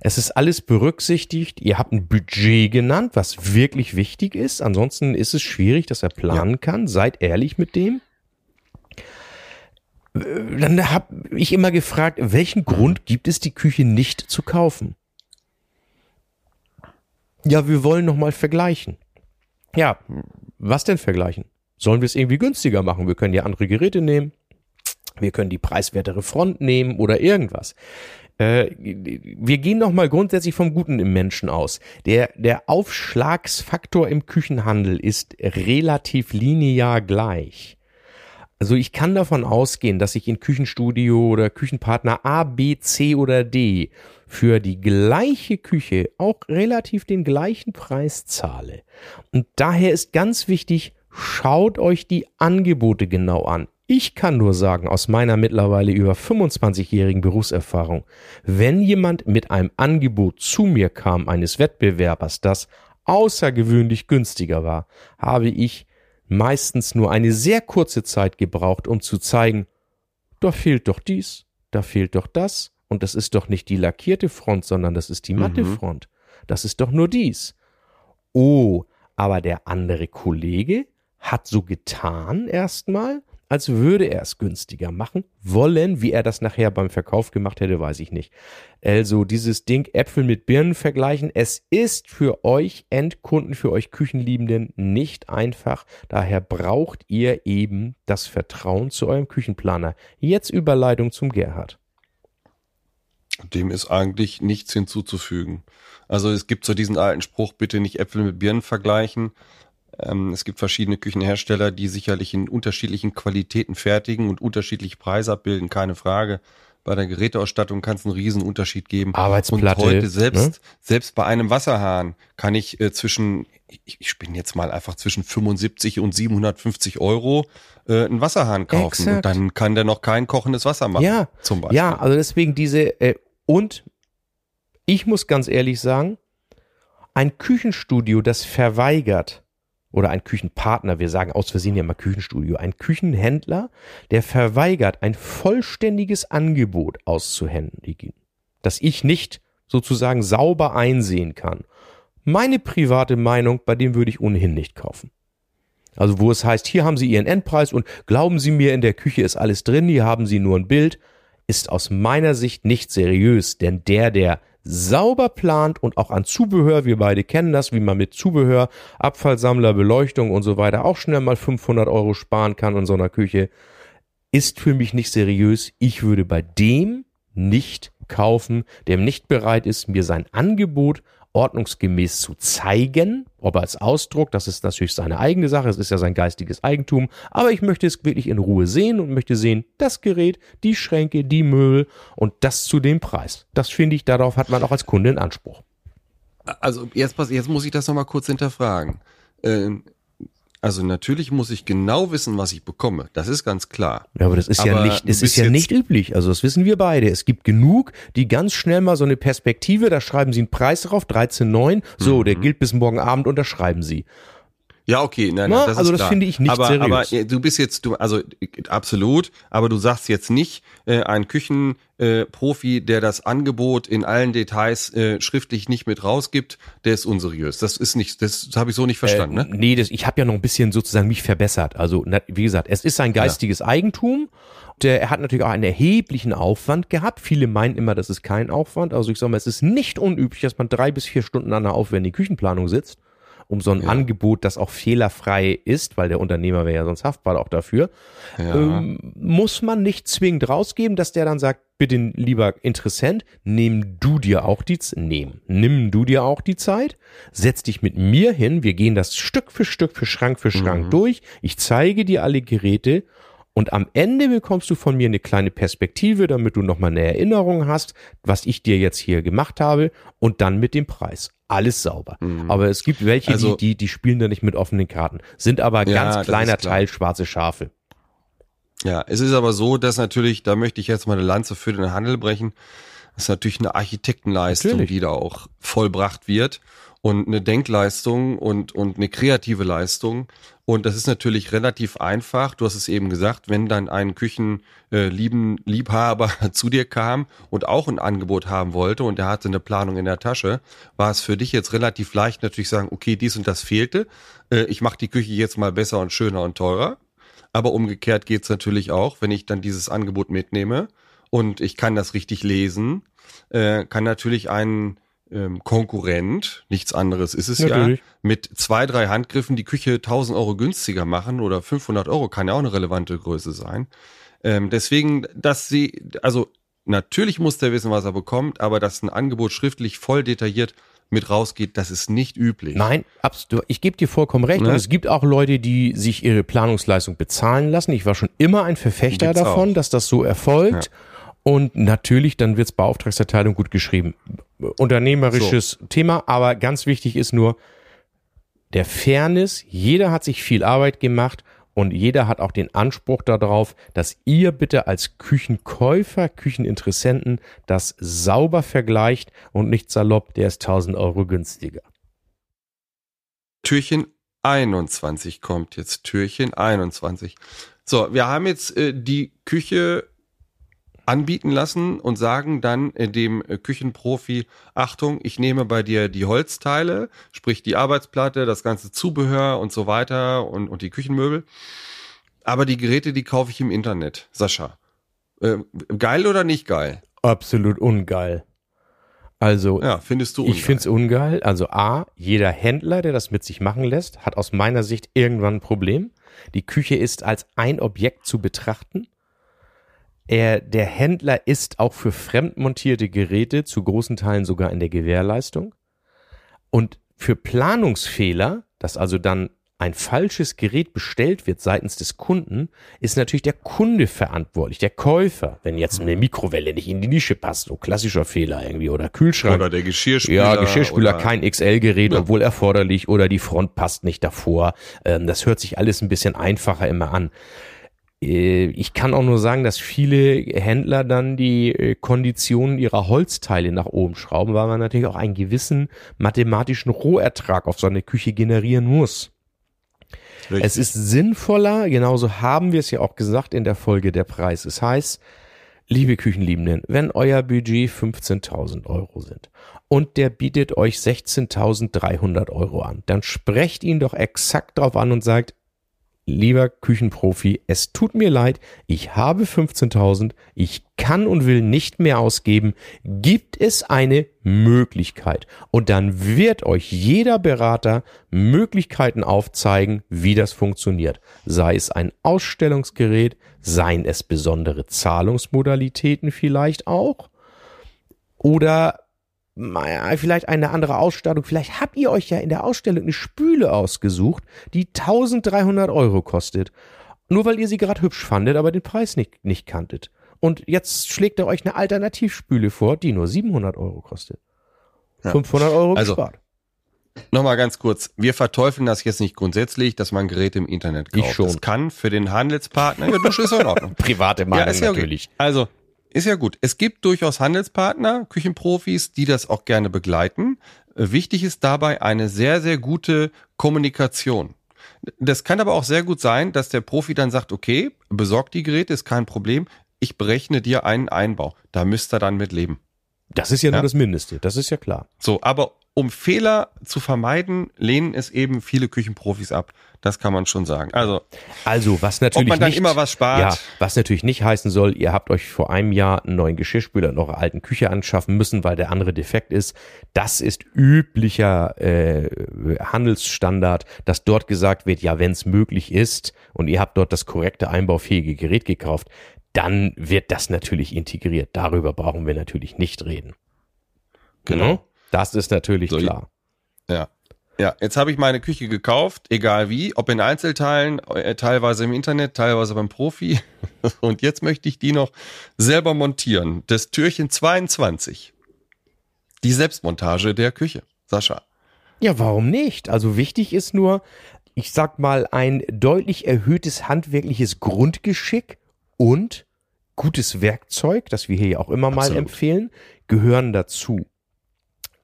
es ist alles berücksichtigt. Ihr habt ein Budget genannt, was wirklich wichtig ist. Ansonsten ist es schwierig, dass er planen kann. Seid ehrlich mit dem. Dann habe ich immer gefragt, welchen Grund gibt es, die Küche nicht zu kaufen? Ja, wir wollen noch mal vergleichen. Ja, was denn vergleichen? Sollen wir es irgendwie günstiger machen? Wir können ja andere Geräte nehmen. Wir können die preiswertere Front nehmen oder irgendwas. Äh, wir gehen noch mal grundsätzlich vom Guten im Menschen aus. Der, der Aufschlagsfaktor im Küchenhandel ist relativ linear gleich. Also ich kann davon ausgehen, dass ich in Küchenstudio oder Küchenpartner A, B, C oder D für die gleiche Küche auch relativ den gleichen Preis zahle. Und daher ist ganz wichtig, schaut euch die Angebote genau an. Ich kann nur sagen, aus meiner mittlerweile über 25-jährigen Berufserfahrung, wenn jemand mit einem Angebot zu mir kam eines Wettbewerbers, das außergewöhnlich günstiger war, habe ich meistens nur eine sehr kurze Zeit gebraucht, um zu zeigen, da fehlt doch dies, da fehlt doch das, und das ist doch nicht die lackierte Front, sondern das ist die matte Mhm. Front. Das ist doch nur dies. Oh, aber der andere Kollege hat so getan erstmal, als würde er es günstiger machen wollen. Wie er das nachher beim Verkauf gemacht hätte, weiß ich nicht. Also dieses Ding Äpfel mit Birnen vergleichen, es ist für euch Endkunden, für euch Küchenliebenden nicht einfach. Daher braucht ihr eben das Vertrauen zu eurem Küchenplaner. Jetzt Überleitung zum Gerhard. Dem ist eigentlich nichts hinzuzufügen. Also es gibt so diesen alten Spruch, bitte nicht Äpfel mit Birnen vergleichen. Ähm, es gibt verschiedene Küchenhersteller, die sicherlich in unterschiedlichen Qualitäten fertigen und unterschiedliche Preise abbilden, keine Frage. bei der Geräteausstattung kann es einen riesen Unterschied geben. Arbeitsplatte. Und heute selbst, ne? selbst bei einem Wasserhahn kann ich äh, zwischen, ich, ich bin jetzt mal einfach zwischen 75 und 750 Euro äh, einen Wasserhahn kaufen. Exakt. Und dann kann der noch kein kochendes Wasser machen. Ja, zum Beispiel. Ja, also deswegen diese, äh, und ich muss ganz ehrlich sagen, ein Küchenstudio, das verweigert, oder ein Küchenpartner, wir sagen aus Versehen ja mal Küchenstudio, ein Küchenhändler, der verweigert, ein vollständiges Angebot auszuhändigen, das ich nicht sozusagen sauber einsehen kann. Meine private Meinung, bei dem würde ich ohnehin nicht kaufen. Also wo es heißt, hier haben Sie Ihren Endpreis und glauben Sie mir, in der Küche ist alles drin, hier haben Sie nur ein Bild, ist aus meiner Sicht nicht seriös, denn der, der sauber plant und auch an Zubehör, wir beide kennen das, wie man mit Zubehör, Abfallsammler, Beleuchtung und so weiter auch schnell mal 500 Euro sparen kann in so einer Küche, ist für mich nicht seriös. Ich würde bei dem nicht kaufen, der nicht bereit ist, mir sein Angebot ordnungsgemäß zu zeigen, ob als Ausdruck, das ist natürlich seine eigene Sache, es ist ja sein geistiges Eigentum, aber ich möchte es wirklich in Ruhe sehen und möchte sehen, das Gerät, die Schränke, die Möbel und das zu dem Preis. Das finde ich, darauf hat man auch als Kunde einen Anspruch. Also jetzt, pass- jetzt muss ich das nochmal kurz hinterfragen. Ähm, also natürlich muss ich genau wissen, was ich bekomme. Das ist ganz klar. Ja, aber das ist ja Aber nicht, du es ist ja nicht üblich. Also das wissen wir beide. Es gibt genug, die ganz schnell mal so eine Perspektive, da schreiben sie einen Preis drauf, 13,9. So, der gilt bis morgen Abend, unterschreiben sie. Ja, okay, nein, nein, das also das klar. finde ich nicht aber, seriös. Aber äh, du bist jetzt, du, also absolut, aber du sagst jetzt nicht, äh, ein Küchenprofi, äh, der das Angebot in allen Details äh, schriftlich nicht mit rausgibt, der ist unseriös. Das ist nicht, das habe ich so nicht verstanden, äh, ne? Nee, das, ich habe ja noch ein bisschen sozusagen mich verbessert. Also na, wie gesagt, es ist sein geistiges Eigentum. Der, er hat natürlich auch einen erheblichen Aufwand gehabt. Viele meinen immer, das ist kein Aufwand. Also ich sage mal, es ist nicht unüblich, dass man drei bis vier Stunden an einer aufwendigen Küchenplanung sitzt, um so ein Angebot, das auch fehlerfrei ist, weil der Unternehmer wäre ja sonst haftbar auch dafür, Ja. ähm, muss man nicht zwingend rausgeben, dass der dann sagt, bitte lieber Interessent, nimm du dir auch die Z- nehm, nimm du dir auch die Zeit, setz dich mit mir hin, wir gehen das Stück für Stück für Schrank für Schrank durch, ich zeige dir alle Geräte und am Ende bekommst du von mir eine kleine Perspektive, damit du nochmal eine Erinnerung hast, was ich dir jetzt hier gemacht habe und dann mit dem Preis. Alles sauber. Aber es gibt welche, Also- die, die, die spielen da nicht mit offenen Karten, sind aber Ja, ganz kleiner. Teil schwarze Schafe. Ja, es ist aber so, dass natürlich, da möchte ich jetzt mal eine Lanze für den Handel brechen, das ist natürlich eine Architektenleistung, Natürlich. die da auch vollbracht wird und eine Denkleistung und, und eine kreative Leistung. Und das ist natürlich relativ einfach. Du hast es eben gesagt, wenn dann ein Küchenlieben äh, zu dir kam und auch ein Angebot haben wollte und er hatte eine Planung in der Tasche, war es für dich jetzt relativ leicht natürlich sagen, okay, dies und das fehlte. Äh, ich mache die Küche jetzt mal besser und schöner und teurer. Aber umgekehrt geht's natürlich auch, wenn ich dann dieses Angebot mitnehme und ich kann das richtig lesen, äh, kann natürlich ein ähm, Konkurrent, nichts anderes ist es Natürlich. ja, mit zwei, drei Handgriffen die Küche 1000 Euro günstiger machen oder 500 Euro kann ja auch eine relevante Größe sein. Ähm, deswegen, dass sie, also natürlich muss der wissen, was er bekommt, aber dass ein Angebot schriftlich voll detailliert mit rausgeht, das ist nicht üblich. Nein, absolut. Ich gebe dir vollkommen recht. Ne? Und es gibt auch Leute, die sich ihre Planungsleistung bezahlen lassen. Ich war schon immer ein Verfechter Gibt's davon, auch. dass das so erfolgt. Und natürlich, dann wird's bei Auftragserteilung gut geschrieben. Unternehmerisches Thema, aber ganz wichtig ist nur der Fairness. Jeder hat sich viel Arbeit gemacht und jeder hat auch den Anspruch darauf, dass ihr bitte als Küchenkäufer, Kücheninteressenten das sauber vergleicht und nicht salopp, der ist 1000 Euro günstiger. Türchen 21 kommt jetzt. Türchen 21. So, wir haben jetzt äh, die Küche anbieten lassen und sagen dann äh, dem äh, Küchenprofi, Achtung, ich nehme bei dir die Holzteile, sprich die Arbeitsplatte, das ganze Zubehör und so weiter und, und die Küchenmöbel. Aber die Geräte, die kaufe ich im Internet. Sascha, äh, geil oder nicht geil? Absolut ungeil. Also, Ja, findest du ich ungeil. find's ungeil. Also A, jeder Händler, der das mit sich machen lässt, hat aus meiner Sicht irgendwann ein Problem. Die Küche ist als ein Objekt zu betrachten. Er, der Händler ist auch für fremdmontierte Geräte zu großen Teilen sogar in der Gewährleistung. Und für Planungsfehler, dass also dann ein falsches Gerät bestellt wird seitens des Kunden, ist natürlich der Kunde verantwortlich, der Käufer. Wenn jetzt eine Mikrowelle nicht in die Nische passt, so klassischer Fehler irgendwie, oder Kühlschrank. Oder der Geschirrspüler. Ja, Geschirrspüler, kein XL-Gerät, obwohl erforderlich, oder die Front passt nicht davor. Ähm, das hört sich alles ein bisschen einfacher immer an. Äh, Ich kann auch nur sagen, dass viele Händler dann die äh, Konditionen ihrer Holzteile nach oben schrauben, weil man natürlich auch einen gewissen mathematischen Rohertrag auf so eine Küche generieren muss. Richtig. Es ist sinnvoller, genauso haben wir es ja auch gesagt in der Folge der Preis. Es heißt, liebe Küchenliebenden, wenn euer Budget 15.000 Euro sind und der bietet euch 16.300 Euro an, dann sprecht ihn doch exakt drauf an und sagt, lieber Küchenprofi, es tut mir leid, ich habe 15.000, ich kann und will nicht mehr ausgeben. Gibt es eine Möglichkeit? Und dann wird euch jeder Berater Möglichkeiten aufzeigen, wie das funktioniert. Sei es ein Ausstellungsgerät, seien es besondere Zahlungsmodalitäten vielleicht auch oder vielleicht eine andere Ausstattung. Vielleicht habt ihr euch ja in der Ausstellung eine Spüle ausgesucht, die 1300 Euro kostet. Nur weil ihr sie gerade hübsch fandet, aber den Preis nicht, nicht kanntet. Und jetzt schlägt er euch eine Alternativspüle vor, die nur 700 Euro kostet. 500 Euro Also, gespart. Nochmal ganz kurz. Wir verteufeln das jetzt nicht grundsätzlich, dass man Geräte im Internet kauft. Ich schon. Das kann für den Handelspartner, ja, Dusche ist ja in Ordnung. Private Meinung ja okay. natürlich. Also, ist ja gut. Es gibt durchaus Handelspartner, Küchenprofis, die das auch gerne begleiten. Äh, Wichtig ist dabei eine sehr, sehr gute Kommunikation. Das kann aber auch sehr gut sein, dass der Profi dann sagt, okay, besorg die Geräte, ist kein Problem. Ich berechne dir einen Einbau. Da müsst ihr dann mit leben. Das ist ja, Ja. nur das Mindeste, das ist ja klar. So, aber um Fehler zu vermeiden, lehnen es eben viele Küchenprofis ab. Das kann man schon sagen. Also, Also, was natürlich ob man dann nicht, immer was spart. Ja, was natürlich nicht heißen soll, ihr habt euch vor einem Jahr einen neuen Geschirrspüler in eurer alten Küche anschaffen müssen, weil der andere defekt ist. Das ist üblicher äh, Handelsstandard, dass dort gesagt wird, ja, wenn es möglich ist und ihr habt dort das korrekte einbaufähige Gerät gekauft, dann wird das natürlich integriert. Darüber brauchen wir natürlich nicht reden. Genau. Ne? Das ist natürlich So, klar. Ja. Ja, jetzt habe ich meine Küche gekauft, egal wie, ob in Einzelteilen, äh, teilweise im Internet, teilweise beim Profi. Und jetzt möchte ich die noch selber montieren. Das Türchen 22. Die Selbstmontage der Küche. Sascha. Ja, warum nicht? Also wichtig ist nur, ich sag mal, ein deutlich erhöhtes handwerkliches Grundgeschick und gutes Werkzeug, das wir hier ja auch immer mal Absolut. empfehlen, gehören dazu.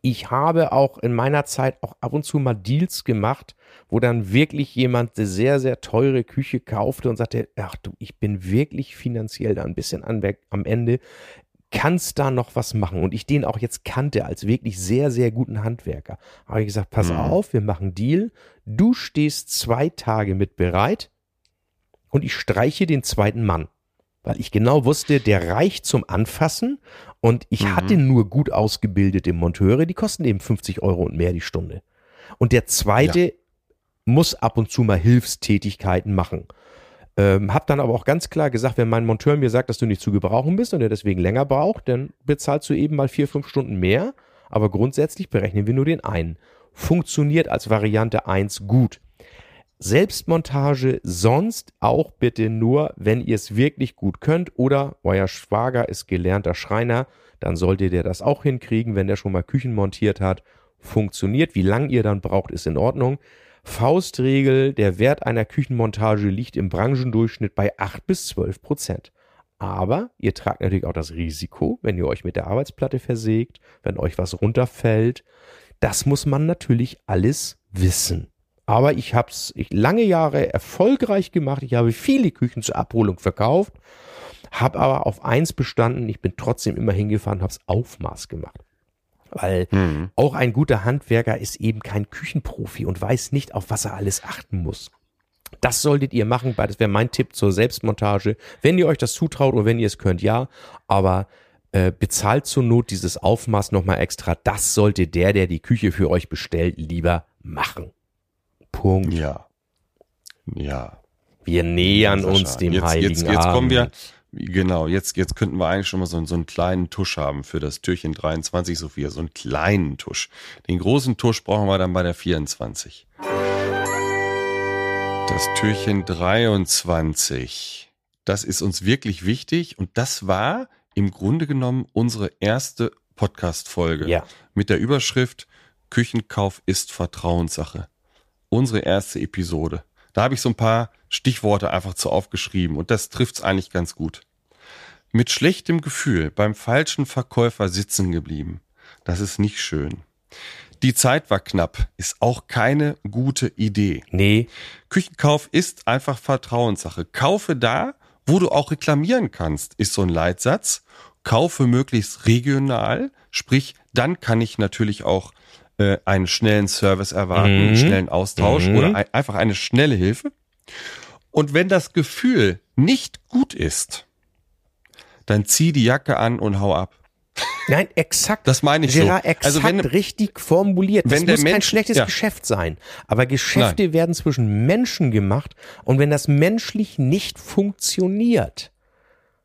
Ich habe auch in meiner Zeit auch ab und zu mal Deals gemacht, wo dann wirklich jemand eine sehr, sehr teure Küche kaufte und sagte, ach du, ich bin wirklich finanziell da ein bisschen an, am Ende kannst da noch was machen. Und ich den auch jetzt kannte als wirklich sehr, sehr guten Handwerker. Habe ich gesagt, pass Mhm. auf, wir machen Deal. Du stehst zwei Tage mit bereit und ich streiche den zweiten Mann. Weil ich genau wusste, der reicht zum Anfassen und ich Mhm. hatte nur gut ausgebildete Monteure, die kosten eben 50 Euro und mehr die Stunde. Und der zweite muss ab und zu mal Hilfstätigkeiten machen. Ähm, hab dann aber auch ganz klar gesagt, wenn mein Monteur mir sagt, dass du nicht zu gebrauchen bist und er deswegen länger braucht, dann bezahlst du eben mal vier, fünf Stunden mehr. Aber grundsätzlich berechnen wir nur den einen. Funktioniert als Variante 1 gut. Selbstmontage sonst auch bitte nur, wenn ihr es wirklich gut könnt oder euer Schwager ist gelernter Schreiner, dann solltet ihr das auch hinkriegen, wenn der schon mal Küchen montiert hat. Funktioniert. Wie lang ihr dann braucht, ist in Ordnung. Faustregel, der Wert einer Küchenmontage liegt im Branchendurchschnitt bei 8 bis 12 Prozent. Aber ihr tragt natürlich auch das Risiko, wenn ihr euch mit der Arbeitsplatte versägt, wenn euch was runterfällt. Das muss man natürlich alles wissen. Aber ich habe es lange Jahre erfolgreich gemacht. Ich habe viele Küchen zur Abholung verkauft, habe aber auf eins bestanden. Ich bin trotzdem immer hingefahren, habe es Aufmaß gemacht. Weil Mhm. auch ein guter Handwerker ist eben kein Küchenprofi und weiß nicht, auf was er alles achten muss. Das solltet ihr machen, weil das wäre mein Tipp zur Selbstmontage. Wenn ihr euch das zutraut oder wenn ihr es könnt, ja. Aber äh, bezahlt zur Not dieses Aufmaß nochmal extra. Das sollte der, der die Küche für euch bestellt, lieber machen. Punkt. Ja. Ja. Wir nähern uns dem jetzt, Heiligen jetzt, jetzt Abend. kommen wir, genau, jetzt, jetzt könnten wir eigentlich schon mal so, so einen kleinen Tusch haben für das Türchen 23, Sophia, so einen kleinen Tusch. Den großen Tusch brauchen wir dann bei der 24. Das Türchen 23. Das ist uns wirklich wichtig und das war im Grunde genommen unsere erste Podcast-Folge Ja. mit der Überschrift Küchenkauf ist Vertrauenssache. Unsere erste Episode. Da habe ich so ein paar Stichworte einfach zu aufgeschrieben und das trifft's eigentlich ganz gut. Mit schlechtem Gefühl beim falschen Verkäufer sitzen geblieben. Das ist nicht schön. Die Zeit war knapp, ist auch keine gute Idee. Nee, Küchenkauf ist einfach Vertrauenssache. Kaufe da, wo du auch reklamieren kannst, ist so ein Leitsatz. Kaufe möglichst regional, sprich, dann kann ich natürlich auch äh, einen schnellen Service erwarten, einen Mhm. schnellen Austausch Mhm. oder ein, einfach eine schnelle Hilfe. Und wenn das Gefühl nicht gut ist, dann zieh die Jacke an und hau ab. nein, exakt. Das meine ich Gerard, so. exakt Also wenn, richtig formuliert. Das wenn muss kein Mensch- schlechtes ja. Geschäft sein. Aber Geschäfte werden zwischen Menschen gemacht und wenn das menschlich nicht funktioniert,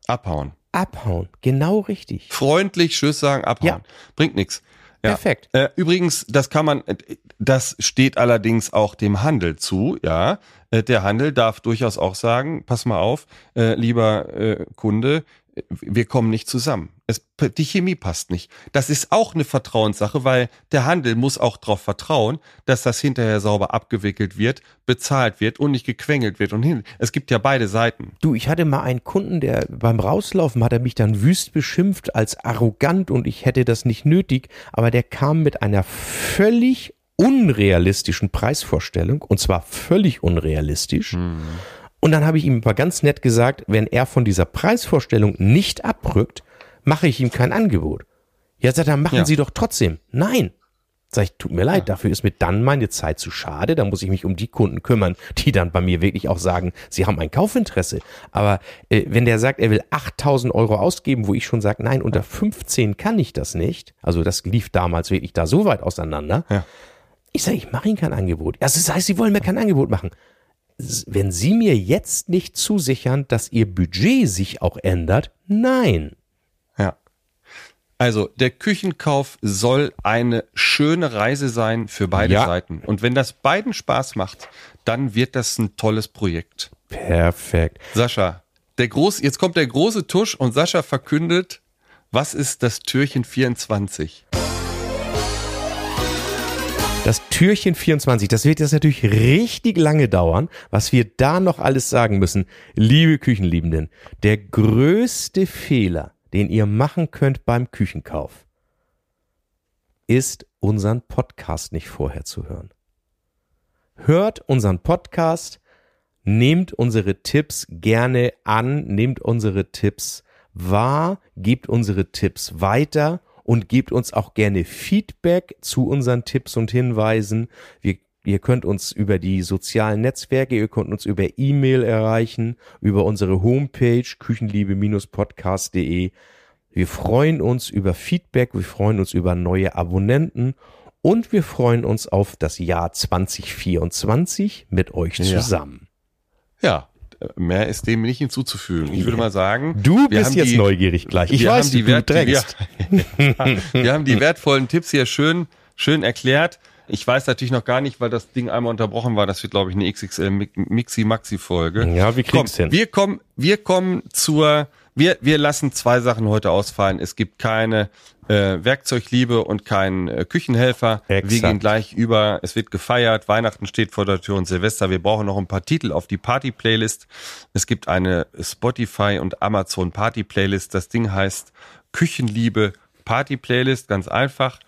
abhauen. abhauen. Genau richtig. Freundlich Tschüss sagen, abhauen. Ja. Bringt nichts. Ja. Perfekt. Äh, übrigens, das kann man, äh, das steht allerdings auch dem Handel zu, ja. Äh, Der Handel darf durchaus auch sagen, pass mal auf, äh, lieber äh, Kunde, wir kommen nicht zusammen. Es, die Chemie passt nicht. Das ist auch eine Vertrauenssache, weil der Handel muss auch darauf vertrauen, dass das hinterher sauber abgewickelt wird, bezahlt wird und nicht gequengelt wird. Und hin. Es gibt ja beide Seiten. Du, ich hatte mal einen Kunden, der beim Rauslaufen hat er mich dann wüst beschimpft als arrogant und ich hätte das nicht nötig, aber der kam mit einer völlig unrealistischen Preisvorstellung und zwar völlig unrealistisch. Und dann habe ich ihm aber ganz nett gesagt, wenn er von dieser Preisvorstellung nicht abrückt, mache ich ihm kein Angebot. Ja, sagt er, machen Ja. Sie doch trotzdem. Nein. Sag ich, tut mir leid, dafür ist mir dann meine Zeit zu schade, da muss ich mich um die Kunden kümmern, die dann bei mir wirklich auch sagen, sie haben ein Kaufinteresse. Aber äh, wenn der sagt, er will 8000 Euro ausgeben, wo ich schon sage, nein, unter 15 kann ich das nicht, also das lief damals wirklich da so weit auseinander, Ja. ich sage, ich mache Ihnen kein Angebot. Also das heißt, Sie wollen mir kein Angebot machen. Wenn Sie mir jetzt nicht zusichern, dass Ihr Budget sich auch ändert, nein. Ja. Also der Küchenkauf soll eine schöne Reise sein für beide Ja. Seiten. Und wenn das beiden Spaß macht, dann wird das ein tolles Projekt. Perfekt. Sascha, der groß, jetzt kommt der große Tusch und Sascha verkündet, was ist das Türchen 24? Türchen 24, das wird jetzt natürlich richtig lange dauern, was wir da noch alles sagen müssen. Liebe Küchenliebenden, der größte Fehler, den ihr machen könnt beim Küchenkauf, ist unseren Podcast nicht vorher zu hören. Hört unseren Podcast, nehmt unsere Tipps gerne an, nehmt unsere Tipps wahr, gebt unsere Tipps weiter und gebt uns auch gerne Feedback zu unseren Tipps und Hinweisen. Wir, ihr könnt uns über die sozialen Netzwerke, ihr könnt uns über E-Mail erreichen, über unsere Homepage küchenliebe-podcast.de. Wir freuen uns über Feedback, wir freuen uns über neue Abonnenten und wir freuen uns auf das Jahr 2024 mit euch Ja. zusammen. Ja, mehr ist dem nicht hinzuzufügen. Ich würde mal sagen, Du bist jetzt die- neugierig gleich. Ich weiß, die du Wert, drängst. wir, wir haben die wertvollen Tipps hier schön, schön erklärt. Ich weiß natürlich noch gar nicht, weil das Ding einmal unterbrochen war. Das wird, glaube ich, eine XXL Mixi Maxi Folge. Ja, wir kriegen's Komm, hin. Wir kommen, wir kommen zur, wir, wir lassen zwei Sachen heute ausfallen. Es gibt keine äh, Werkzeugliebe und keinen äh, Küchenhelfer. Wir Exakt. gehen gleich über. Es wird gefeiert. Weihnachten steht vor der Tür und Silvester. Wir brauchen noch ein paar Titel auf die Party-Playlist. Es gibt eine Spotify und Amazon Party-Playlist. Das Ding heißt Küchenliebe Party-Playlist. Ganz einfach.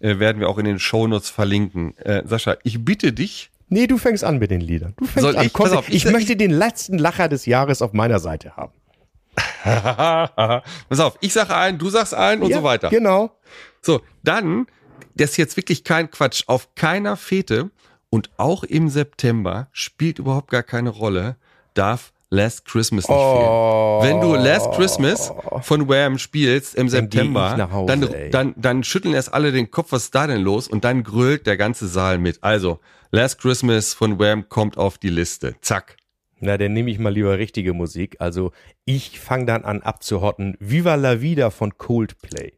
Äh, werden wir auch in den Shownotes verlinken. Äh, Sascha, ich bitte dich, Nee, du fängst an mit den Liedern. Du fängst Soll an. ich? Komm, auf, ich, ich- möchte den letzten Lacher des Jahres auf meiner Seite haben. Pass auf, ich sage ein, du sagst ein und ja, so weiter. Genau. So, dann, das ist jetzt wirklich kein Quatsch, auf keiner Fete und auch im September spielt überhaupt gar keine Rolle, darf Last Christmas nicht Oh. fehlen. Wenn du Last Christmas von Wham spielst im Dann September, nach Hause, dann, dann, dann schütteln erst alle den Kopf, was ist da denn los? Und dann grölt der ganze Saal mit. Also, Last Christmas von Wham kommt auf die Liste. Zack. Na, dann nehme ich mal lieber richtige Musik. Also ich fange dann an abzuhotten. Viva la Vida von Coldplay.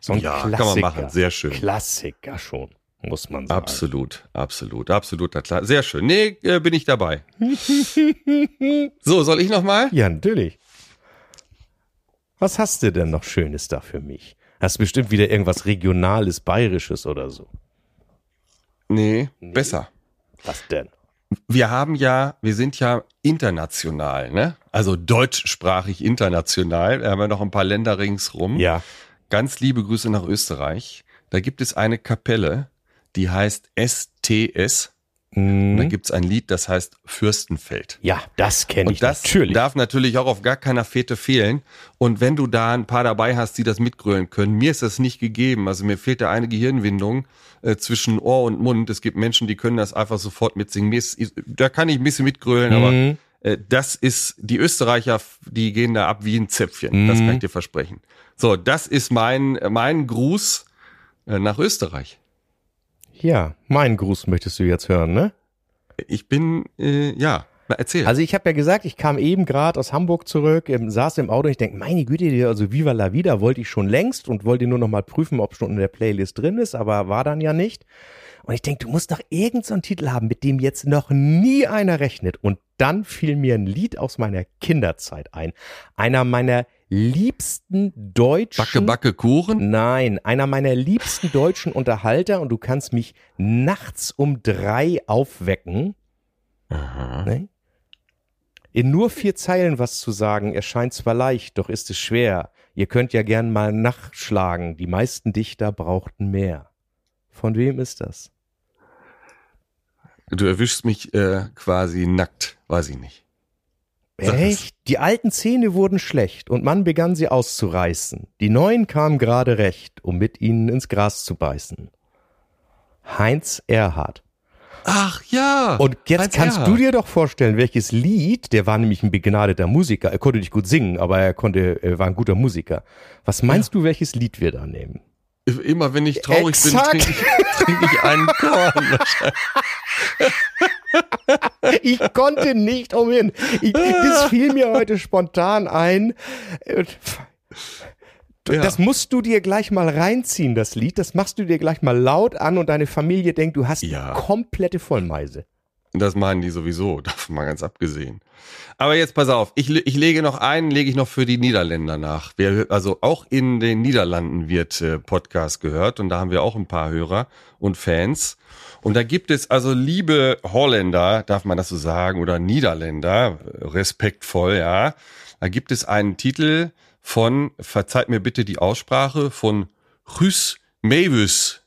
So ein Ja, Klassiker. kann man machen. Sehr schön. Klassiker schon. muss man sagen. Absolut, absolut, absolut. Sehr schön. Nee, äh, bin ich dabei. so, soll ich noch mal? Ja, natürlich. Was hast du denn noch Schönes da für mich? Hast bestimmt wieder irgendwas Regionales, Bayerisches oder so. Nee, besser. Was denn? Wir haben ja, wir sind ja international, ne? Also deutschsprachig international. Wir haben ja noch ein paar Länder ringsrum. Ja. Ganz liebe Grüße nach Österreich. Da gibt es eine Kapelle, die heißt STS. Und da Mhm. gibt's ein Lied, das heißt Fürstenfeld. Ja, das kenne ich Und das natürlich. darf natürlich auch auf gar keiner Fete fehlen. Und wenn du da ein paar dabei hast, die das mitgrölen können, mir ist das nicht gegeben. Also mir fehlt da eine Gehirnwindung äh, zwischen Ohr und Mund. Es gibt Menschen, die können das einfach sofort mitsingen. Ist, da kann ich ein bisschen mitgrölen, aber Mhm. äh, das ist, die Österreicher, die gehen da ab wie ein Zäpfchen. Das Mhm. kann ich dir versprechen. So, das ist mein, mein Gruß äh, nach Österreich. Ja, meinen Gruß möchtest du jetzt hören, ne? Ich bin, äh, ja, erzähl. Also ich habe ja gesagt, ich kam eben gerade aus Hamburg zurück, ähm, saß im Auto und ich denke, meine Güte, also Viva la Vida wollte ich schon längst und wollte nur noch mal prüfen, ob schon in der Playlist drin ist, aber war dann ja nicht. Und ich denke, du musst doch irgendeinen so einen Titel haben, mit dem jetzt noch nie einer rechnet. Und dann fiel mir ein Lied aus meiner Kinderzeit ein. Einer meiner liebsten deutschen... Backe, Backe, Kuchen. Nein, einer meiner liebsten deutschen Unterhalter und du kannst mich nachts um drei aufwecken. Ne? In nur vier Zeilen was zu sagen, erscheint zwar leicht, doch ist es schwer. Ihr könnt ja gern mal nachschlagen, die meisten Dichter brauchten mehr. Von wem ist das? Du erwischst mich äh, quasi nackt, weiß ich nicht. Sag es. Echt? Die alten Zähne wurden schlecht und man begann sie auszureißen. Die neuen kamen gerade recht, um mit ihnen ins Gras zu beißen. Heinz Erhardt. Ach ja. Und jetzt Heinz kannst Erhardt. du dir doch vorstellen, welches Lied, der war nämlich ein begnadeter Musiker, er konnte nicht gut singen, aber er konnte, er war ein guter Musiker. Was meinst du, welches Lied wir da nehmen? Immer wenn ich traurig Exakt. bin, trinke ich, trinke ich einen Korn. Ich konnte nicht umhin. Ich, das fiel mir heute spontan ein. Ja. Das musst du dir gleich mal reinziehen, das Lied. Das machst du dir gleich mal laut an und deine Familie denkt, du hast Ja. komplette Vollmeise. Das meinen die sowieso, davon mal ganz abgesehen. Aber jetzt pass auf, ich, ich lege noch einen, lege ich noch für die Niederländer nach. Wer, also auch in den Niederlanden wird äh, Podcast gehört und da haben wir auch ein paar Hörer und Fans. Und da gibt es also liebe Holländer, darf man das so sagen, oder Niederländer, respektvoll, ja. Da gibt es einen Titel von, verzeiht mir bitte die Aussprache, von Guus Meeuwis,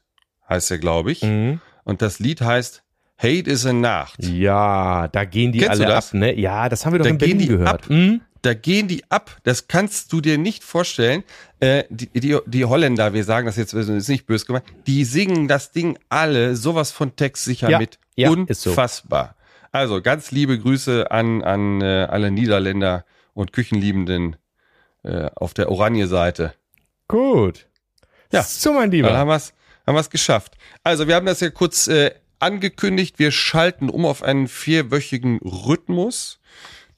heißt er, glaube ich. Mhm. Und das Lied heißt Hate is a Nacht. Ja, da gehen die Kennst alle das? ab, ne? Ja, das haben wir doch Da in gehen Berlin die gehört. ab. Mhm. Da gehen die ab. Das kannst du dir nicht vorstellen. Äh, die, die, die Holländer, wir sagen das jetzt, das ist nicht böse gemeint, die singen das Ding alle sowas von textsicher Ja, mit. ja, ist so. Unfassbar. Also ganz liebe Grüße an, an äh, alle Niederländer und Küchenliebenden äh, auf der Oranje-Seite. Gut. Ja. So, mein Dann Lieber. haben wir es haben wir's geschafft. Also wir haben das ja kurz äh, angekündigt. Wir schalten um auf einen vierwöchigen Rhythmus.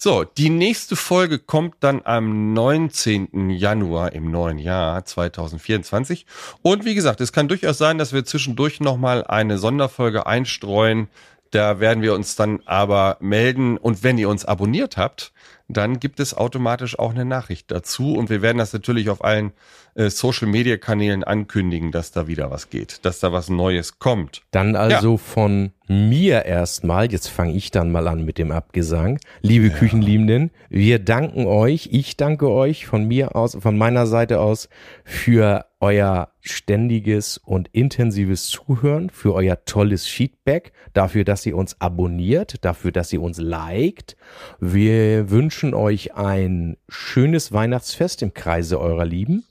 So, die nächste Folge kommt dann am 19. Januar im neuen Jahr 2024. Und wie gesagt, es kann durchaus sein, dass wir zwischendurch nochmal eine Sonderfolge einstreuen. Da werden wir uns dann aber melden. Und wenn ihr uns abonniert habt, dann gibt es automatisch auch eine Nachricht dazu. Und wir werden das natürlich auf allen äh, Social-Media-Kanälen ankündigen, dass da wieder was geht, dass da was Neues kommt. Dann also von mir erstmal, jetzt fange ich dann mal an mit dem Abgesang. Liebe Küchenliebenden, wir danken euch, ich danke euch von mir aus, von meiner Seite aus für euer ständiges und intensives Zuhören, für euer tolles Feedback, dafür, dass ihr uns abonniert, dafür, dass ihr uns liked. Wir wünschen euch ein schönes Weihnachtsfest im Kreise eurer Lieben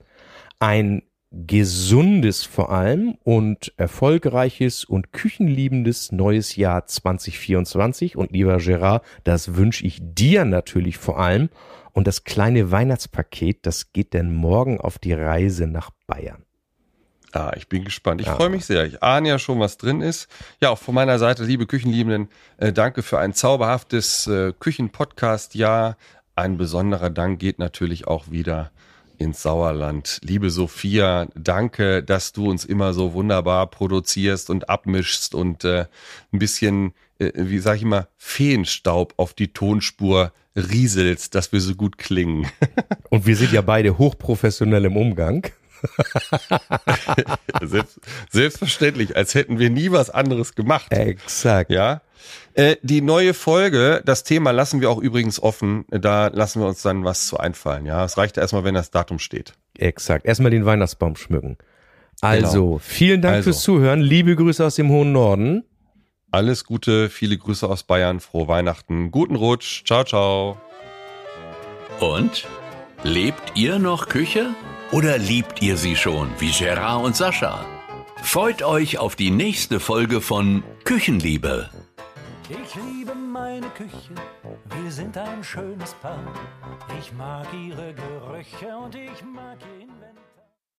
ein gesundes vor allem und erfolgreiches und küchenliebendes neues Jahr 2024. Und lieber Gerard, das wünsche ich dir natürlich vor allem. Und das kleine Weihnachtspaket, das geht denn morgen auf die Reise nach Bayern. Ah, ich bin gespannt. Ich Ja. freue mich sehr. Ich ahne ja schon, was drin ist. Ja, auch von meiner Seite, liebe Küchenliebenden, äh, danke für ein zauberhaftes äh, Küchenpodcast-Jahr. Ein besonderer Dank geht natürlich auch wieder ins Sauerland. Liebe Sophia, danke, dass du uns immer so wunderbar produzierst und abmischst und äh, ein bisschen, äh, wie sag ich immer, Feenstaub auf die Tonspur rieselst, dass wir so gut klingen. Und wir sind ja beide hochprofessionell im Umgang. Selbst, selbstverständlich, als hätten wir nie was anderes gemacht. Exakt. Ja. Äh, die neue Folge, das Thema lassen wir auch übrigens offen. Da lassen wir uns dann was zu einfallen. Ja, es reicht erstmal, wenn das Datum steht. Exakt. Erstmal den Weihnachtsbaum schmücken. Also, Genau. vielen Dank Also. fürs Zuhören. Liebe Grüße aus dem hohen Norden. Alles Gute, viele Grüße aus Bayern, frohe Weihnachten, guten Rutsch, ciao, ciao. Und? Lebt ihr noch Küche? Oder liebt ihr sie schon, wie Gerard und Sascha? Freut euch auf die nächste Folge von Küchenliebe. Ich liebe meine Küche, wir sind ein schönes Paar. Ich mag ihre Gerüche und ich mag ihr